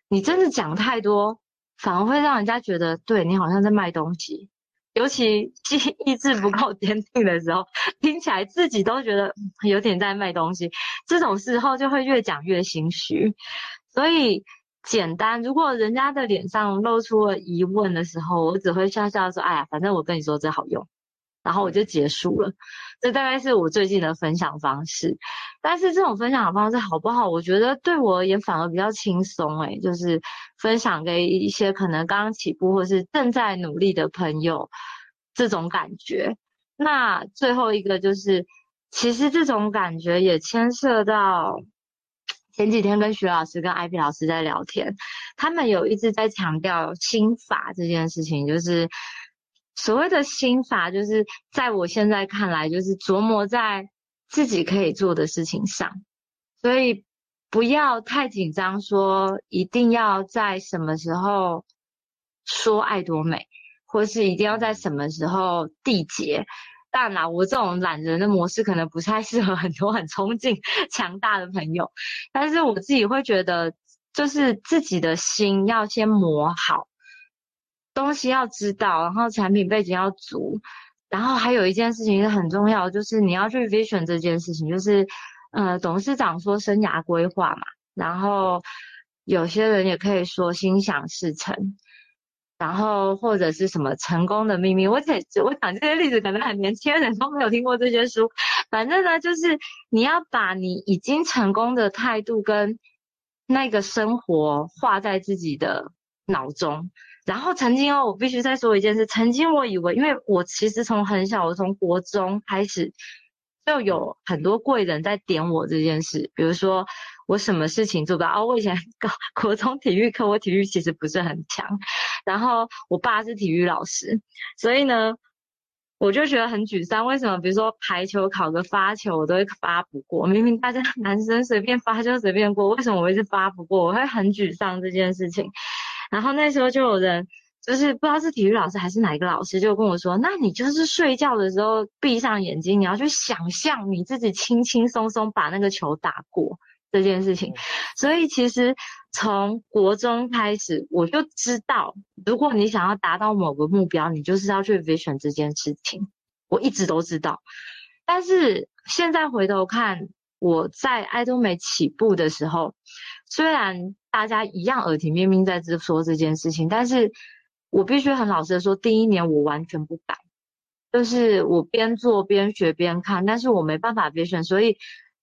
你真的讲太多，反而会让人家觉得对你好像在卖东西。尤其 意志不够坚定的时候，听起来自己都觉得有点在卖东西。这种时候就会越讲越心虚。所以简单，如果人家的脸上露出了疑问的时候，我只会笑笑说：“哎呀，反正我跟你说这好用。”然后我就结束了。这大概是我最近的分享方式。但是这种分享的方式好不好？我觉得对我而言反而比较轻松。哎，就是分享给一些可能刚刚起步或是正在努力的朋友，这种感觉。那最后一个就是，其实这种感觉也牵涉到前几天跟徐老师跟 IP 老师在聊天，他们有一直在强调心法这件事情，就是。所谓的心法，就是在我现在看来，就是琢磨在自己可以做的事情上，所以不要太紧张，说一定要在什么时候说爱多美，或是一定要在什么时候缔结。当然啦，我这种懒人的模式可能不太适合很多很冲劲、强大的朋友，但是我自己会觉得，就是自己的心要先磨好。东西要知道，然后产品背景要足，然后还有一件事情是很重要，就是你要去 vision 这件事情，就是呃，董事长说生涯规划嘛，然后有些人也可以说心想事成，然后或者是什么成功的秘密，我讲我讲这些例子可能很年轻人都没有听过这些书，反正呢，就是你要把你已经成功的态度跟那个生活画在自己的脑中。然后曾经哦，我必须再说一件事。曾经我以为，因为我其实从很小，我从国中开始就有很多贵人在点我这件事。比如说我什么事情做不到 哦，我以前高国中体育课，我体育其实不是很强。然后我爸是体育老师，所以呢，我就觉得很沮丧。为什么？比如说排球考个发球，我都会发不过。明明大家男生随便发就随便过，为什么我一直发不过？我会很沮丧这件事情。然后那时候就有人，就是不知道是体育老师还是哪一个老师，就跟我说：“那你就是睡觉的时候闭上眼睛，你要去想象你自己轻轻松松把那个球打过这件事情。”所以其实从国中开始，我就知道，如果你想要达到某个目标，你就是要去 vision 这件事情。我一直都知道，但是现在回头看，我在爱多美起步的时候，虽然。大家一样耳提面命在这说这件事情，但是我必须很老实的说，第一年我完全不敢，就是我边做边学边看，但是我没办法 vision，所以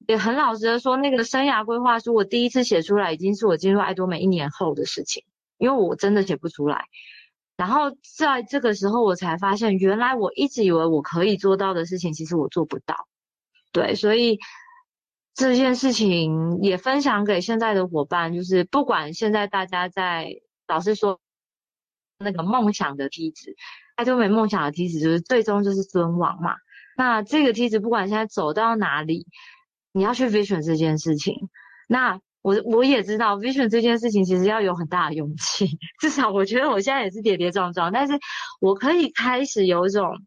也很老实的说，那个生涯规划书我第一次写出来，已经是我进入爱多美一年后的事情，因为我真的写不出来。然后在这个时候，我才发现，原来我一直以为我可以做到的事情，其实我做不到。对，所以。这件事情也分享给现在的伙伴，就是不管现在大家在老师说那个梦想的梯子，爱多美梦想的梯子，就是最终就是尊王嘛。那这个梯子不管现在走到哪里，你要去 vision 这件事情。那我我也知道 vision 这件事情其实要有很大的勇气，至少我觉得我现在也是跌跌撞撞，但是我可以开始有一种。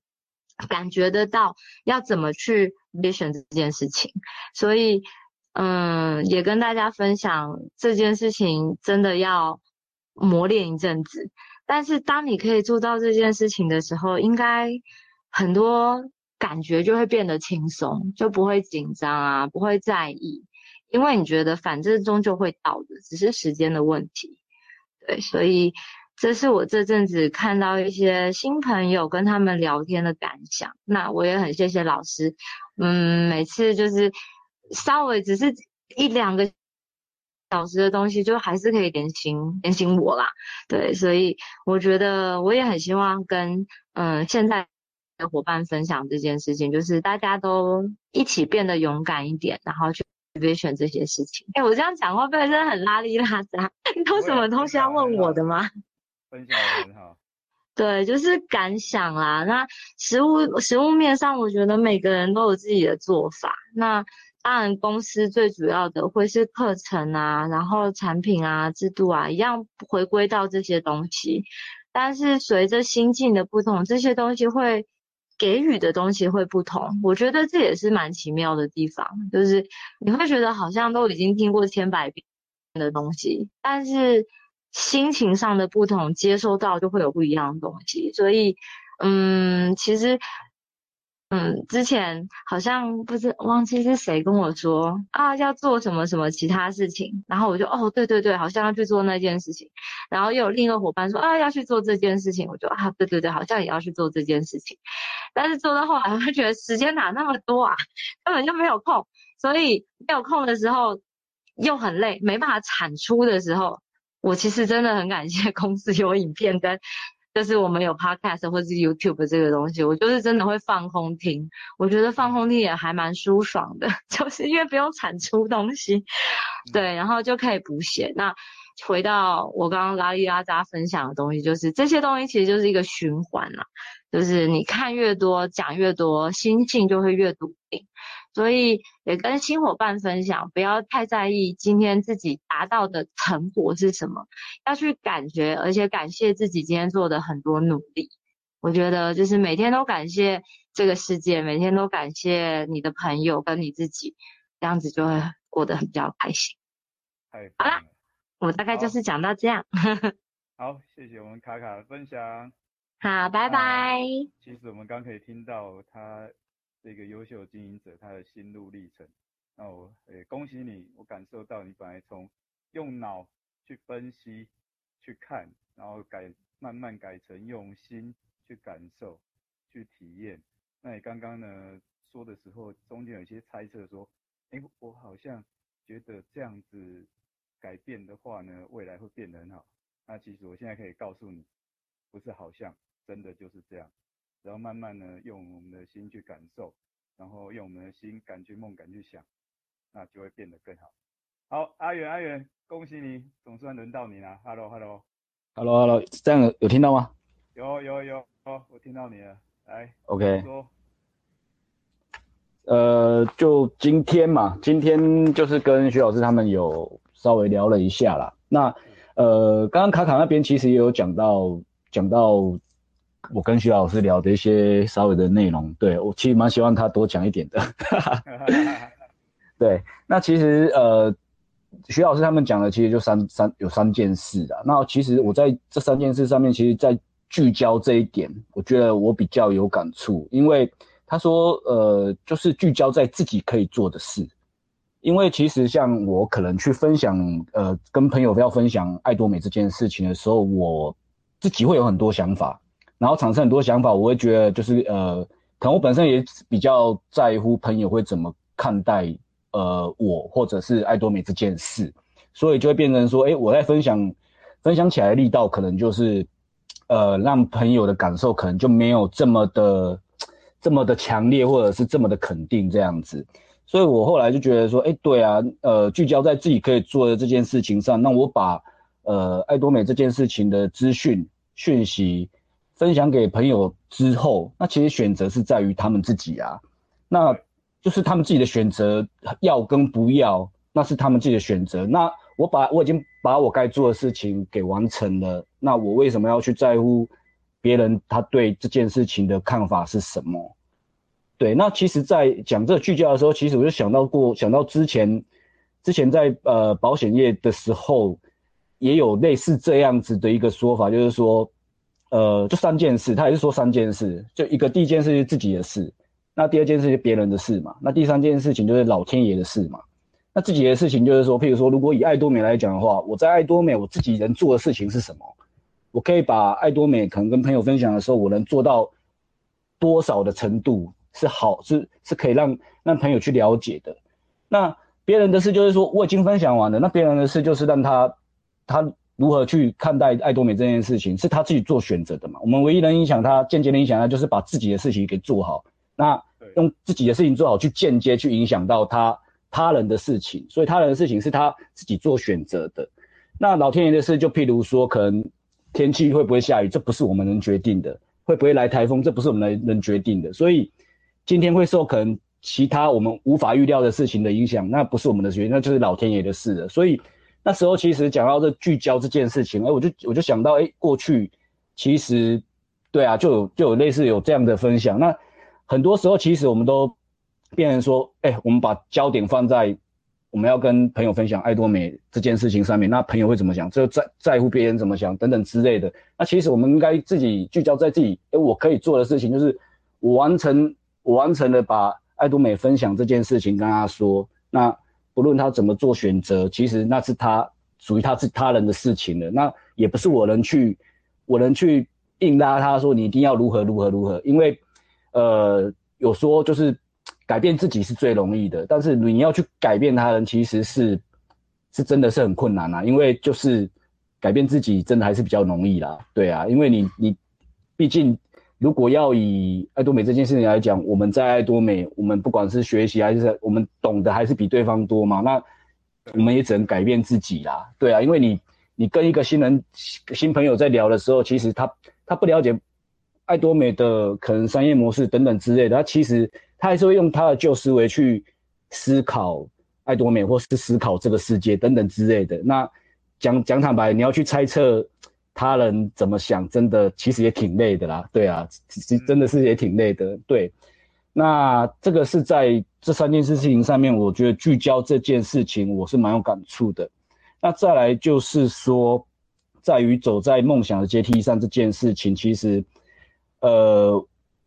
感觉得到要怎么去 vision 这件事情，所以嗯，也跟大家分享这件事情真的要磨练一阵子。但是当你可以做到这件事情的时候，应该很多感觉就会变得轻松，就不会紧张啊，不会在意，因为你觉得反正终究会到的，只是时间的问题。对，所以。这是我这阵子看到一些新朋友跟他们聊天的感想，那我也很谢谢老师，嗯，每次就是稍微只是一两个小时的东西，就还是可以点醒点醒我啦，对，所以我觉得我也很希望跟嗯现在的伙伴分享这件事情，就是大家都一起变得勇敢一点，然后去 vision 这些事情。哎，我这样讲话会不会真的很拉里邋遢？你有什么东西要问我的吗？分享得很好，对，就是感想啦。那实物实物面上，我觉得每个人都有自己的做法。那当然，公司最主要的会是课程啊，然后产品啊、制度啊，一样回归到这些东西。但是随着心境的不同，这些东西会给予的东西会不同。我觉得这也是蛮奇妙的地方，就是你会觉得好像都已经听过千百遍的东西，但是心情上的不同，接收到就会有不一样的东西。所以，嗯，其实。嗯，之前好像不知忘记是谁跟我说啊，要做什么什么其他事情，然后我就哦，对对对，好像要去做那件事情，然后又有另一个伙伴说啊，要去做这件事情，我就啊，对对对，好像也要去做这件事情，但是做到后来，我觉得时间哪那么多啊，根本就没有空，所以没有空的时候又很累，没办法产出的时候，我其实真的很感谢 公司有影片跟。就是我们有 podcast 或是 YouTube 这个东西，我就是真的会放空听。我觉得放空听也还蛮舒爽的，就是因为不用产出东西，对，然后就可以补血。那回到我刚刚拉里拉扎分享的东西，就是这些东西其实就是一个循环啦，就是你看越多，讲越多，心性就会越笃定。所以也跟新伙伴分享，不要太在意今天自己达到的成果是什么，要去感觉，而且感谢自己今天做的很多努力。我觉得就是每天都感谢这个世界，每天都感谢你的朋友跟你自己，这样子就会过得很比较开心。好啦，我大概就是讲到这样。好，谢谢我们卡卡的分享。好，拜拜。其实我们刚可以听到他。这个优秀经营者他的心路历程，那我也恭喜你，我感受到你本来从用脑去分析、去看，然后改慢慢改成用心去感受、去体验。那你刚刚呢说的时候，中间有一些猜测说，哎，我好像觉得这样子改变的话呢，未来会变得很好。那其实我现在可以告诉你，不是好像，真的就是这样。然后慢慢呢，用我们的心去感受，然后用我们的心敢去梦、敢去想，那就会变得更好。好，阿远，阿远，恭喜你，总算轮到你了。Hello，Hello，Hello，Hello，这样有听到吗？有，有，有，哦，我听到你了。来，OK。说，呃，就今天嘛，今天就是跟徐老师他们有稍微聊了一下啦。那，呃，刚刚卡卡那边其实也有讲到，讲到。我跟徐老师聊的一些稍微的内容，对，我其实蛮希望他多讲一点的。对，那其实呃，徐老师他们讲的其实就三三有三件事啊。那其实我在这三件事上面，其实在聚焦这一点，我觉得我比较有感触，因为他说呃，就是聚焦在自己可以做的事。因为其实像我可能去分享呃，跟朋友要分享爱多美这件事情的时候，我自己会有很多想法。然后产生很多想法，我会觉得就是呃，可能我本身也比较在乎朋友会怎么看待呃我或者是爱多美这件事，所以就会变成说，诶，我在分享分享起来力道可能就是呃让朋友的感受可能就没有这么的这么的强烈，或者是这么的肯定这样子，所以我后来就觉得说，诶，对啊，呃，聚焦在自己可以做的这件事情上，那我把呃爱多美这件事情的资讯讯息。分享给朋友之后，那其实选择是在于他们自己啊，那就是他们自己的选择，要跟不要，那是他们自己的选择。那我把我已经把我该做的事情给完成了，那我为什么要去在乎别人他对这件事情的看法是什么？对，那其实，在讲这个聚焦的时候，其实我就想到过，想到之前之前在呃保险业的时候，也有类似这样子的一个说法，就是说。呃，就三件事，他也是说三件事，就一个第一件事是自己的事，那第二件事是别人的事嘛，那第三件事情就是老天爷的事嘛。那自己的事情就是说，譬如说，如果以爱多美来讲的话，我在爱多美我自己能做的事情是什么？我可以把爱多美可能跟朋友分享的时候，我能做到多少的程度是好，是是可以让让朋友去了解的。那别人的事就是说，我已经分享完了，那别人的事就是让他他。如何去看待爱多美这件事情，是他自己做选择的嘛？我们唯一能影响他、间接的影响他，就是把自己的事情给做好。那用自己的事情做好，去间接去影响到他他人的事情。所以他人的事情是他自己做选择的。那老天爷的事，就譬如说，可能天气会不会下雨，这不是我们能决定的；会不会来台风，这不是我们能能决定的。所以今天会受可能其他我们无法预料的事情的影响，那不是我们的决定，那就是老天爷的事了。所以。那时候其实讲到这聚焦这件事情，哎，我就我就想到，哎，过去其实对啊，就有就有类似有这样的分享。那很多时候其实我们都变成说，哎、我们把焦点放在我们要跟朋友分享爱多美这件事情上面，那朋友会怎么想？就在在乎别人怎么想等等之类的。那其实我们应该自己聚焦在自己，哎、我可以做的事情就是我完成，我完成了把爱多美分享这件事情跟他说。那不论他怎么做选择，其实那是他属于他是他人的事情了。那也不是我能去，我能去硬拉他说你一定要如何如何如何，因为，呃，有说就是改变自己是最容易的，但是你要去改变他人，其实是是真的是很困难啊。因为就是改变自己真的还是比较容易啦，对啊，因为你你毕竟。如果要以爱多美这件事情来讲，我们在爱多美，我们不管是学习还是我们懂得还是比对方多嘛，那我们也只能改变自己啦。对啊，因为你你跟一个新人新朋友在聊的时候，其实他他不了解爱多美的可能商业模式等等之类的，他其实他还是会用他的旧思维去思考爱多美，或是思考这个世界等等之类的。那讲讲坦白，你要去猜测。他人怎么想，真的其实也挺累的啦。对啊，其实真的是也挺累的。对，那这个是在这三件事情上面，我觉得聚焦这件事情，我是蛮有感触的。那再来就是说，在于走在梦想的阶梯上这件事情，其实，呃，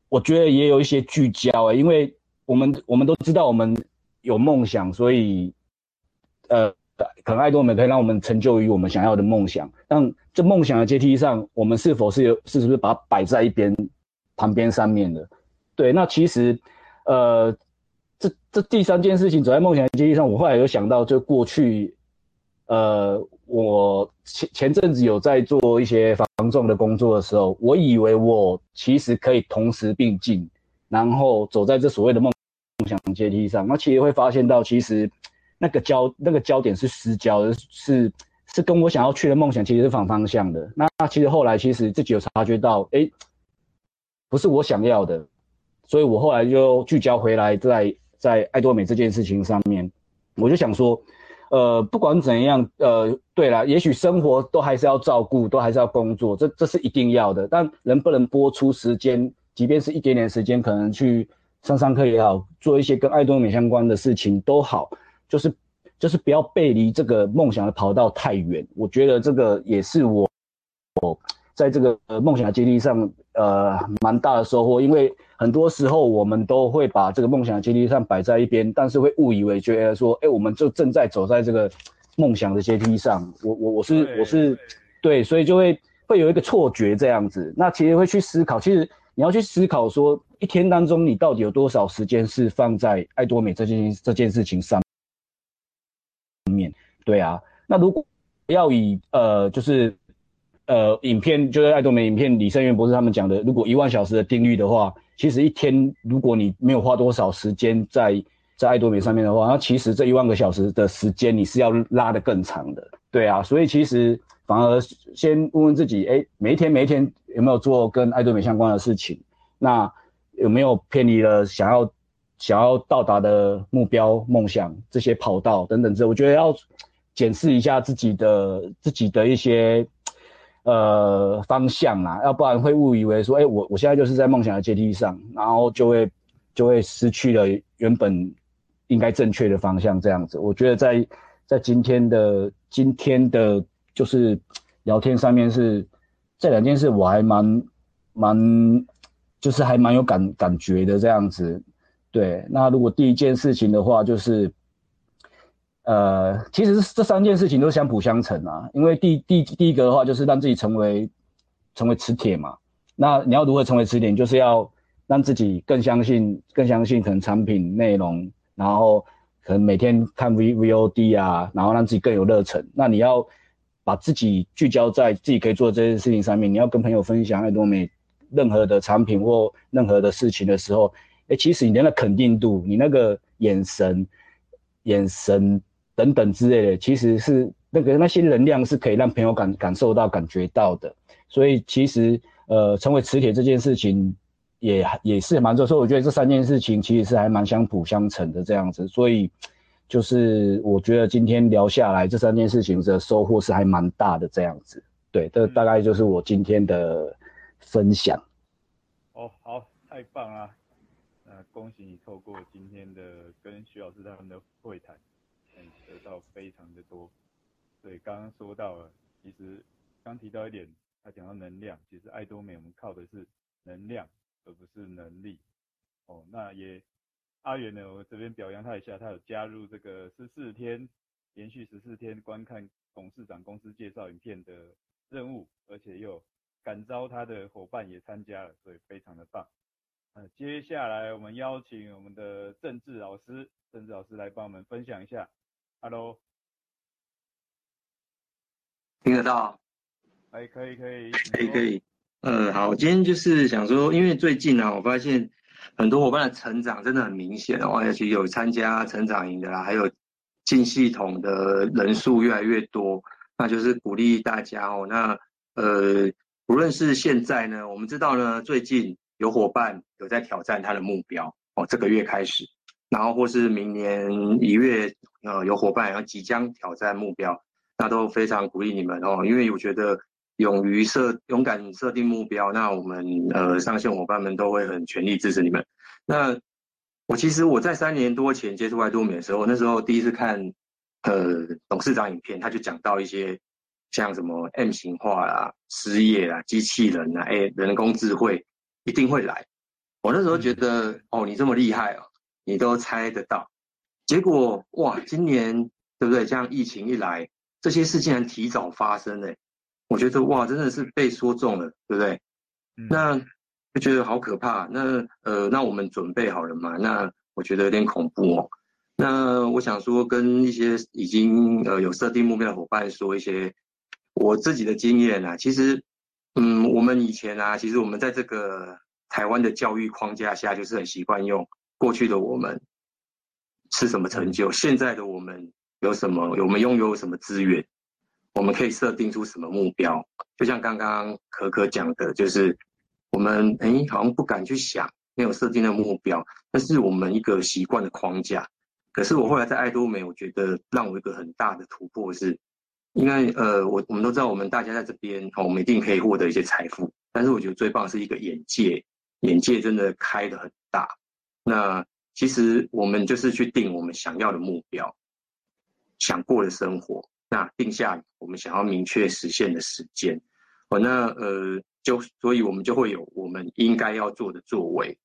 我觉得也有一些聚焦欸，因为我们我们都知道我们有梦想，所以，呃。可能爱多美可以让我们成就于我们想要的梦想，但这梦想的阶梯上，我们是否是有是不是把它摆在一边旁边上面的？对，那其实，呃，这这第三件事情走在梦想的阶梯上，我后来有想到，就过去，呃，我前前阵子有在做一些防撞的工作的时候，我以为我其实可以同时并进，然后走在这所谓的梦梦想阶梯上，那其实会发现到其实。那个焦那个焦点是失焦的，是是跟我想要去的梦想其实是反方向的。那其实后来其实自己有察觉到，哎，不是我想要的，所以我后来就聚焦回来在在爱多美这件事情上面。我就想说，呃，不管怎样，呃，对啦，也许生活都还是要照顾，都还是要工作，这这是一定要的。但能不能拨出时间，即便是一点点时间，可能去上上课也好，做一些跟爱多美相关的事情都好。就是就是不要背离这个梦想的跑道太远，我觉得这个也是我我在这个梦想的阶梯上呃蛮大的收获，因为很多时候我们都会把这个梦想的阶梯上摆在一边，但是会误以为觉得说，哎，我们就正在走在这个梦想的阶梯上，我我我是我是对，所以就会会有一个错觉这样子，那其实会去思考，其实你要去思考说，一天当中你到底有多少时间是放在爱多美这件这件事情上。面对啊，那如果要以呃就是呃影片，就是爱多美影片，李胜源博士他们讲的，如果一万小时的定律的话，其实一天如果你没有花多少时间在在爱多美上面的话，那其实这一万个小时的时间你是要拉得更长的。对啊，所以其实反而先问问自己，哎，每一天每一天有没有做跟爱多美相关的事情？那有没有偏离了想要？想要到达的目标、梦想这些跑道等等之类，我觉得要检视一下自己的自己的一些呃方向啊，要不然会误以为说，哎、我我现在就是在梦想的阶梯上，然后就会就会失去了原本应该正确的方向。这样子，我觉得在在今天的今天的就是聊天上面是这两件事，我还蛮蛮就是还蛮有感感觉的这样子。对，那如果第一件事情的话，就是，呃，其实这三件事情都相辅相成啊。因为第第第一个的话，就是让自己成为成为磁铁嘛。那你要如何成为磁铁？就是要让自己更相信，更相信可能产品内容，然后可能每天看 V V O D 啊，然后让自己更有热忱。那你要把自己聚焦在自己可以做这件事情上面，你要跟朋友分享爱多美任何的产品或任何的事情的时候。哎，其实你的那肯定度，你那个眼神、眼神等等之类的，其实是那个那些能量是可以让朋友感感受到、感觉到的。所以其实呃，成为磁铁这件事情也也是蛮重要。所以我觉得这三件事情其实是还蛮相辅相成的这样子。所以就是我觉得今天聊下来，这三件事情的收获是还蛮大的这样子。对，这大概就是我今天的分享。哦，好，太棒了。恭喜你透过今天的跟徐老师他们的会谈，嗯，得到非常的多。对，刚刚说到了，其实刚提到一点，他讲到能量，其实爱多美我们靠的是能量，而不是能力。哦，那也阿元呢，我这边表扬他一下，他有加入这个十四天连续十四天观看董事长公司介绍影片的任务，而且又感召他的伙伴也参加了，所以非常的棒。呃，接下来我们邀请我们的政治老师，政治老师来帮我们分享一下。Hello，听得到？哎，可以可以，可以可以。呃，好，今天就是想说，因为最近呢、啊，我发现很多伙伴的成长真的很明显哦，而且有参加成长营的啦，还有进系统的人数越来越多，那就是鼓励大家哦。那呃，无论是现在呢，我们知道呢，最近。有伙伴有在挑战他的目标哦，这个月开始，然后或是明年一月，呃，有伙伴要即将挑战目标，那都非常鼓励你们哦，因为我觉得勇于设、勇敢设定目标，那我们呃上线伙伴们都会很全力支持你们。那我其实我在三年多前接触爱多美的时候，那时候第一次看呃董事长影片，他就讲到一些像什么 M 型化啦、失业啦、机器人啦、哎人工智慧。一定会来。我那时候觉得，哦，你这么厉害哦，你都猜得到。结果哇，今年对不对？这样疫情一来，这些事竟然提早发生嘞。我觉得哇，真的是被说中了，对不对？嗯、那就觉得好可怕。那呃，那我们准备好了吗？那我觉得有点恐怖哦。那我想说，跟一些已经呃有设定目标的伙伴说一些我自己的经验啊，其实。嗯，我们以前啊，其实我们在这个台湾的教育框架下，就是很习惯用过去的我们是什么成就，现在的我们有什么，我们拥有什么资源，我们可以设定出什么目标。就像刚刚可可讲的，就是我们哎，好像不敢去想，没有设定的目标，那是我们一个习惯的框架。可是我后来在爱多美，我觉得让我一个很大的突破是。因为呃，我我们都知道，我们大家在这边，我们一定可以获得一些财富。但是我觉得最棒是一个眼界，眼界真的开得很大。那其实我们就是去定我们想要的目标，想过的生活，那定下我们想要明确实现的时间。哦，那呃，就所以我们就会有我们应该要做的作为。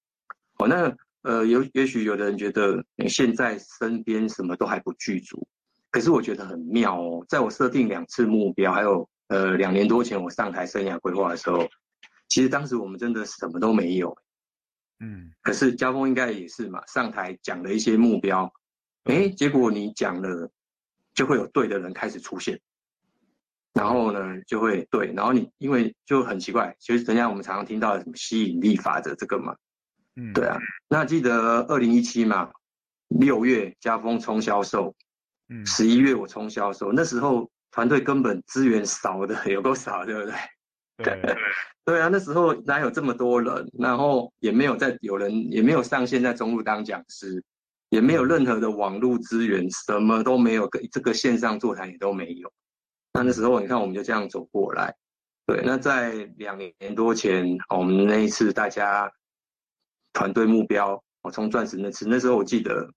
哦，那呃，有也许有的人觉得你现在身边什么都还不具足。可是我觉得很妙哦，在我设定两次目标，还有呃两年多前我上台生涯规划的时候，其实当时我们真的什么都没有，嗯。可是家峰应该也是嘛，上台讲了一些目标，诶，结果你讲了，就会有对的人开始出现，然后呢就会对，然后你因为就很奇怪，其实等下我们常常听到什么吸引力法则这个嘛，嗯，对啊。那记得二零一七嘛，六月家峰冲销售。嗯，十一月我冲销售，那时候团队根本资源少的 有够少，对不对？对 对啊，那时候哪有这么多人，然后也没有在有人也没有上线在中路当讲师，也没有任何的网络资源，什么都没有，这个线上座谈也都没有。那那时候你看我们就这样走过来，对。那在两年多前，我们那一次大家团队目标，我冲钻石那次，那时候我记得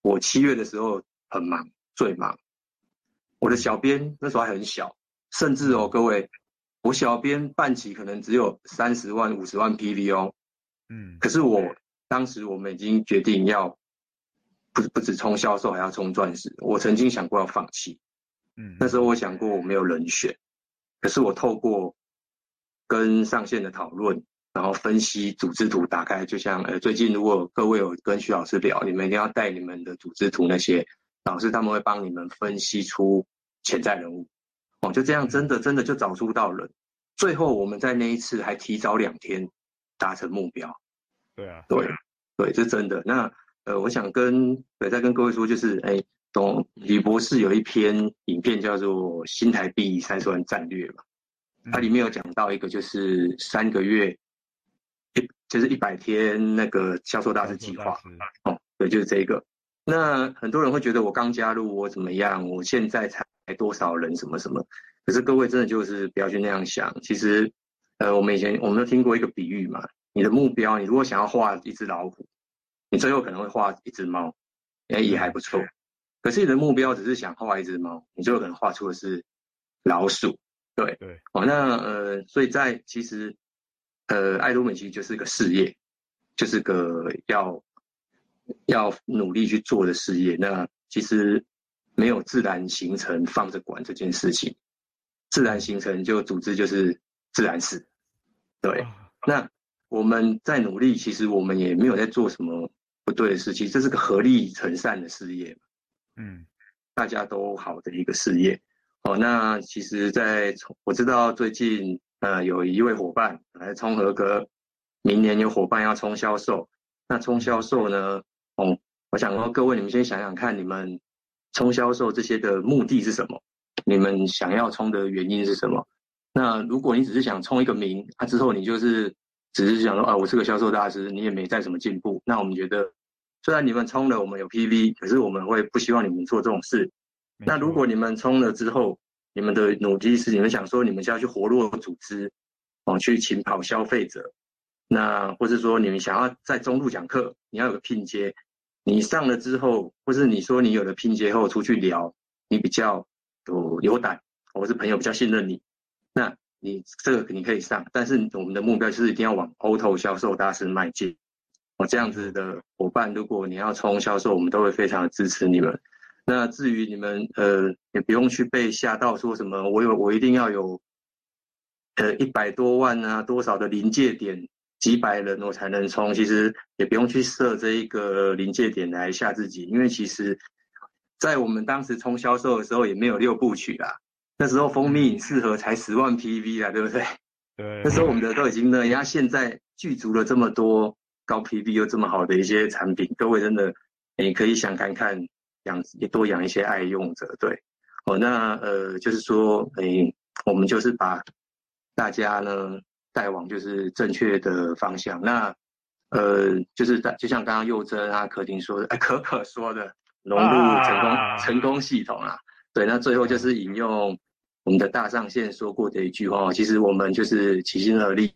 我七月的时候很忙。最忙，我的小编那时候还很小，甚至哦，各位，我小编办起可能只有三十万、五十万 PV 哦，嗯，可是我当时我们已经决定要不不止冲销售，还要冲钻石。我曾经想过要放弃，嗯，那时候我想过我没有人选，可是我透过跟上线的讨论，然后分析组织图，打开，就像呃，最近如果各位有跟徐老师聊，你们一定要带你们的组织图那些。老师他们会帮你们分析出潜在人物，哦，就这样，真的真的就找出到人。最后我们在那一次还提早两天达成目标。对啊，对，对，这真的。那呃，我想跟对再跟各位说，就是哎，董李博士有一篇影片叫做《新台币三十万战略》嘛，它里面有讲到一个就是三个月一就是一百天那个销售大师计划。哦，对，就是这个。那很多人会觉得我刚加入我怎么样？我现在才多少人什么什么？可是各位真的就是不要去那样想。其实，呃，我们以前我们都听过一个比喻嘛，你的目标，你如果想要画一只老虎，你最后可能会画一只猫，哎也还不错。可是你的目标只是想画一只猫，你最后可能画出的是老鼠。对对，哦，那呃，所以在其实呃，爱多美其实就是个事业，就是个要要努力去做的事业。那其实没有自然形成放着管这件事情，自然形成就组织就是自然死。对，那我们在努力，其实我们也没有在做什么不对的事情，这是个合力成善的事业。嗯，大家都好的一个事业哦。那其实在，在我知道最近呃有一位伙伴来冲合格，明年有伙伴要冲销售。那冲销售呢？哦，我想说各位，你们先想想看，你们冲销售这些的目的是什么？你们想要冲的原因是什么？那如果你只是想冲一个名，啊之后你就是只是想说啊，我是个销售大师，你也没再什么进步，那我们觉得。虽然你们冲了，我们有 PV，可是我们会不希望你们做这种事。那如果你们冲了之后，你们的努力是你们想说你们是要去活络组织，哦，去请跑消费者，那或是说你们想要在中路讲课，你要有个拼接，你上了之后，或是你说你有了拼接后出去聊，你比较有有胆，或是朋友比较信任你，那你这个你可以上，但是我们的目标就是一定要往 auto 销售大师迈进。哦，这样子的伙伴，如果你要冲销售，我们都会非常支持你们。那至于你们，呃，也不用去被吓到，说什么我有我一定要有，呃，一百多万啊，多少的临界点，几百人我才能冲。其实也不用去设这一个临界点来吓自己，因为其实，在我们当时冲销售的时候，也没有六部曲啊。那时候蜂蜜影适合才十万 PV 啊，对不对？对。那时候我们的都已经那样，现在具足了这么多。高 PV 又这么好的一些产品，各位真的，你可以想看看养也多养一些爱用者，对，哦，那呃就是说，诶，我们就是把大家呢带往就是正确的方向。那呃就是就像刚刚佑真啊、可婷说的，哎，可可说的融入成功、啊、成功系统啊，对，那最后就是引用我们的大上线说过的一句话，其实我们就是齐心合力。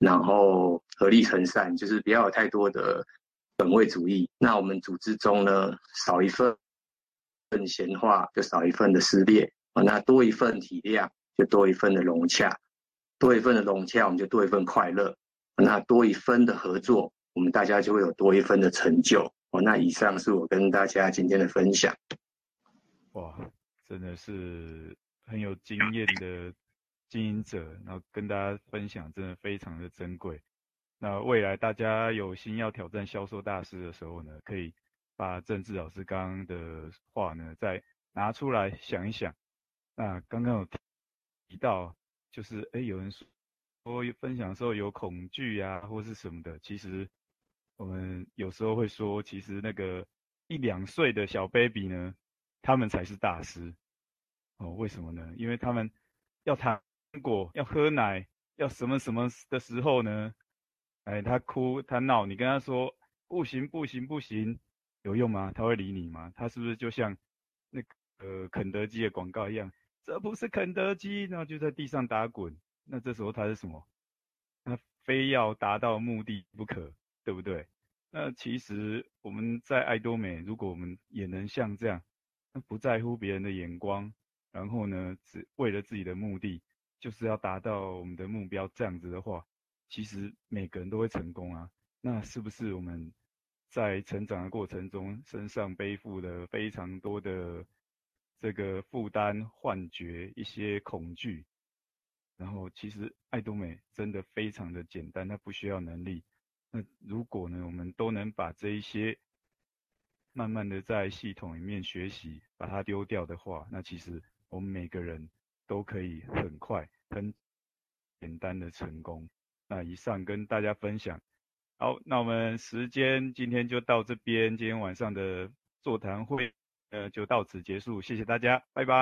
然后合力成善，就是不要有太多的本位主义。那我们组织中呢，少一份份闲话，就少一份的撕裂啊；那多一份体谅，就多一份的融洽；多一份的融洽，我们就多一份快乐。那多一分的合作，我们大家就会有多一分的成就。哦，那以上是我跟大家今天的分享。哇，真的是很有经验的。经营者，然后跟大家分享，真的非常的珍贵。那未来大家有心要挑战销售大师的时候呢，可以把政治老师刚刚的话呢再拿出来想一想。那刚刚有提到，就是哎，有人说分享的时候有恐惧啊，或是什么的。其实我们有时候会说，其实那个一两岁的小 baby 呢，他们才是大师。哦，为什么呢？因为他们要糖。果要喝奶，要什么什么的时候呢？哎，他哭他闹，你跟他说不行不行不行，有用吗？他会理你吗？他是不是就像那个呃肯德基的广告一样？这不是肯德基，然后就在地上打滚。那这时候他是什么？他非要达到目的不可，对不对？那其实我们在爱多美，如果我们也能像这样，那不在乎别人的眼光，然后呢，只为了自己的目的。就是要达到我们的目标，这样子的话，其实每个人都会成功啊。那是不是我们在成长的过程中，身上背负了非常多的这个负担、幻觉、一些恐惧？然后，其实爱多美真的非常的简单，它不需要能力。那如果呢，我们都能把这一些慢慢的在系统里面学习，把它丢掉的话，那其实我们每个人。都可以很快、很简单的成功。那以上跟大家分享。好，那我们时间今天就到这边，今天晚上的座谈会呃就到此结束，谢谢大家，拜拜。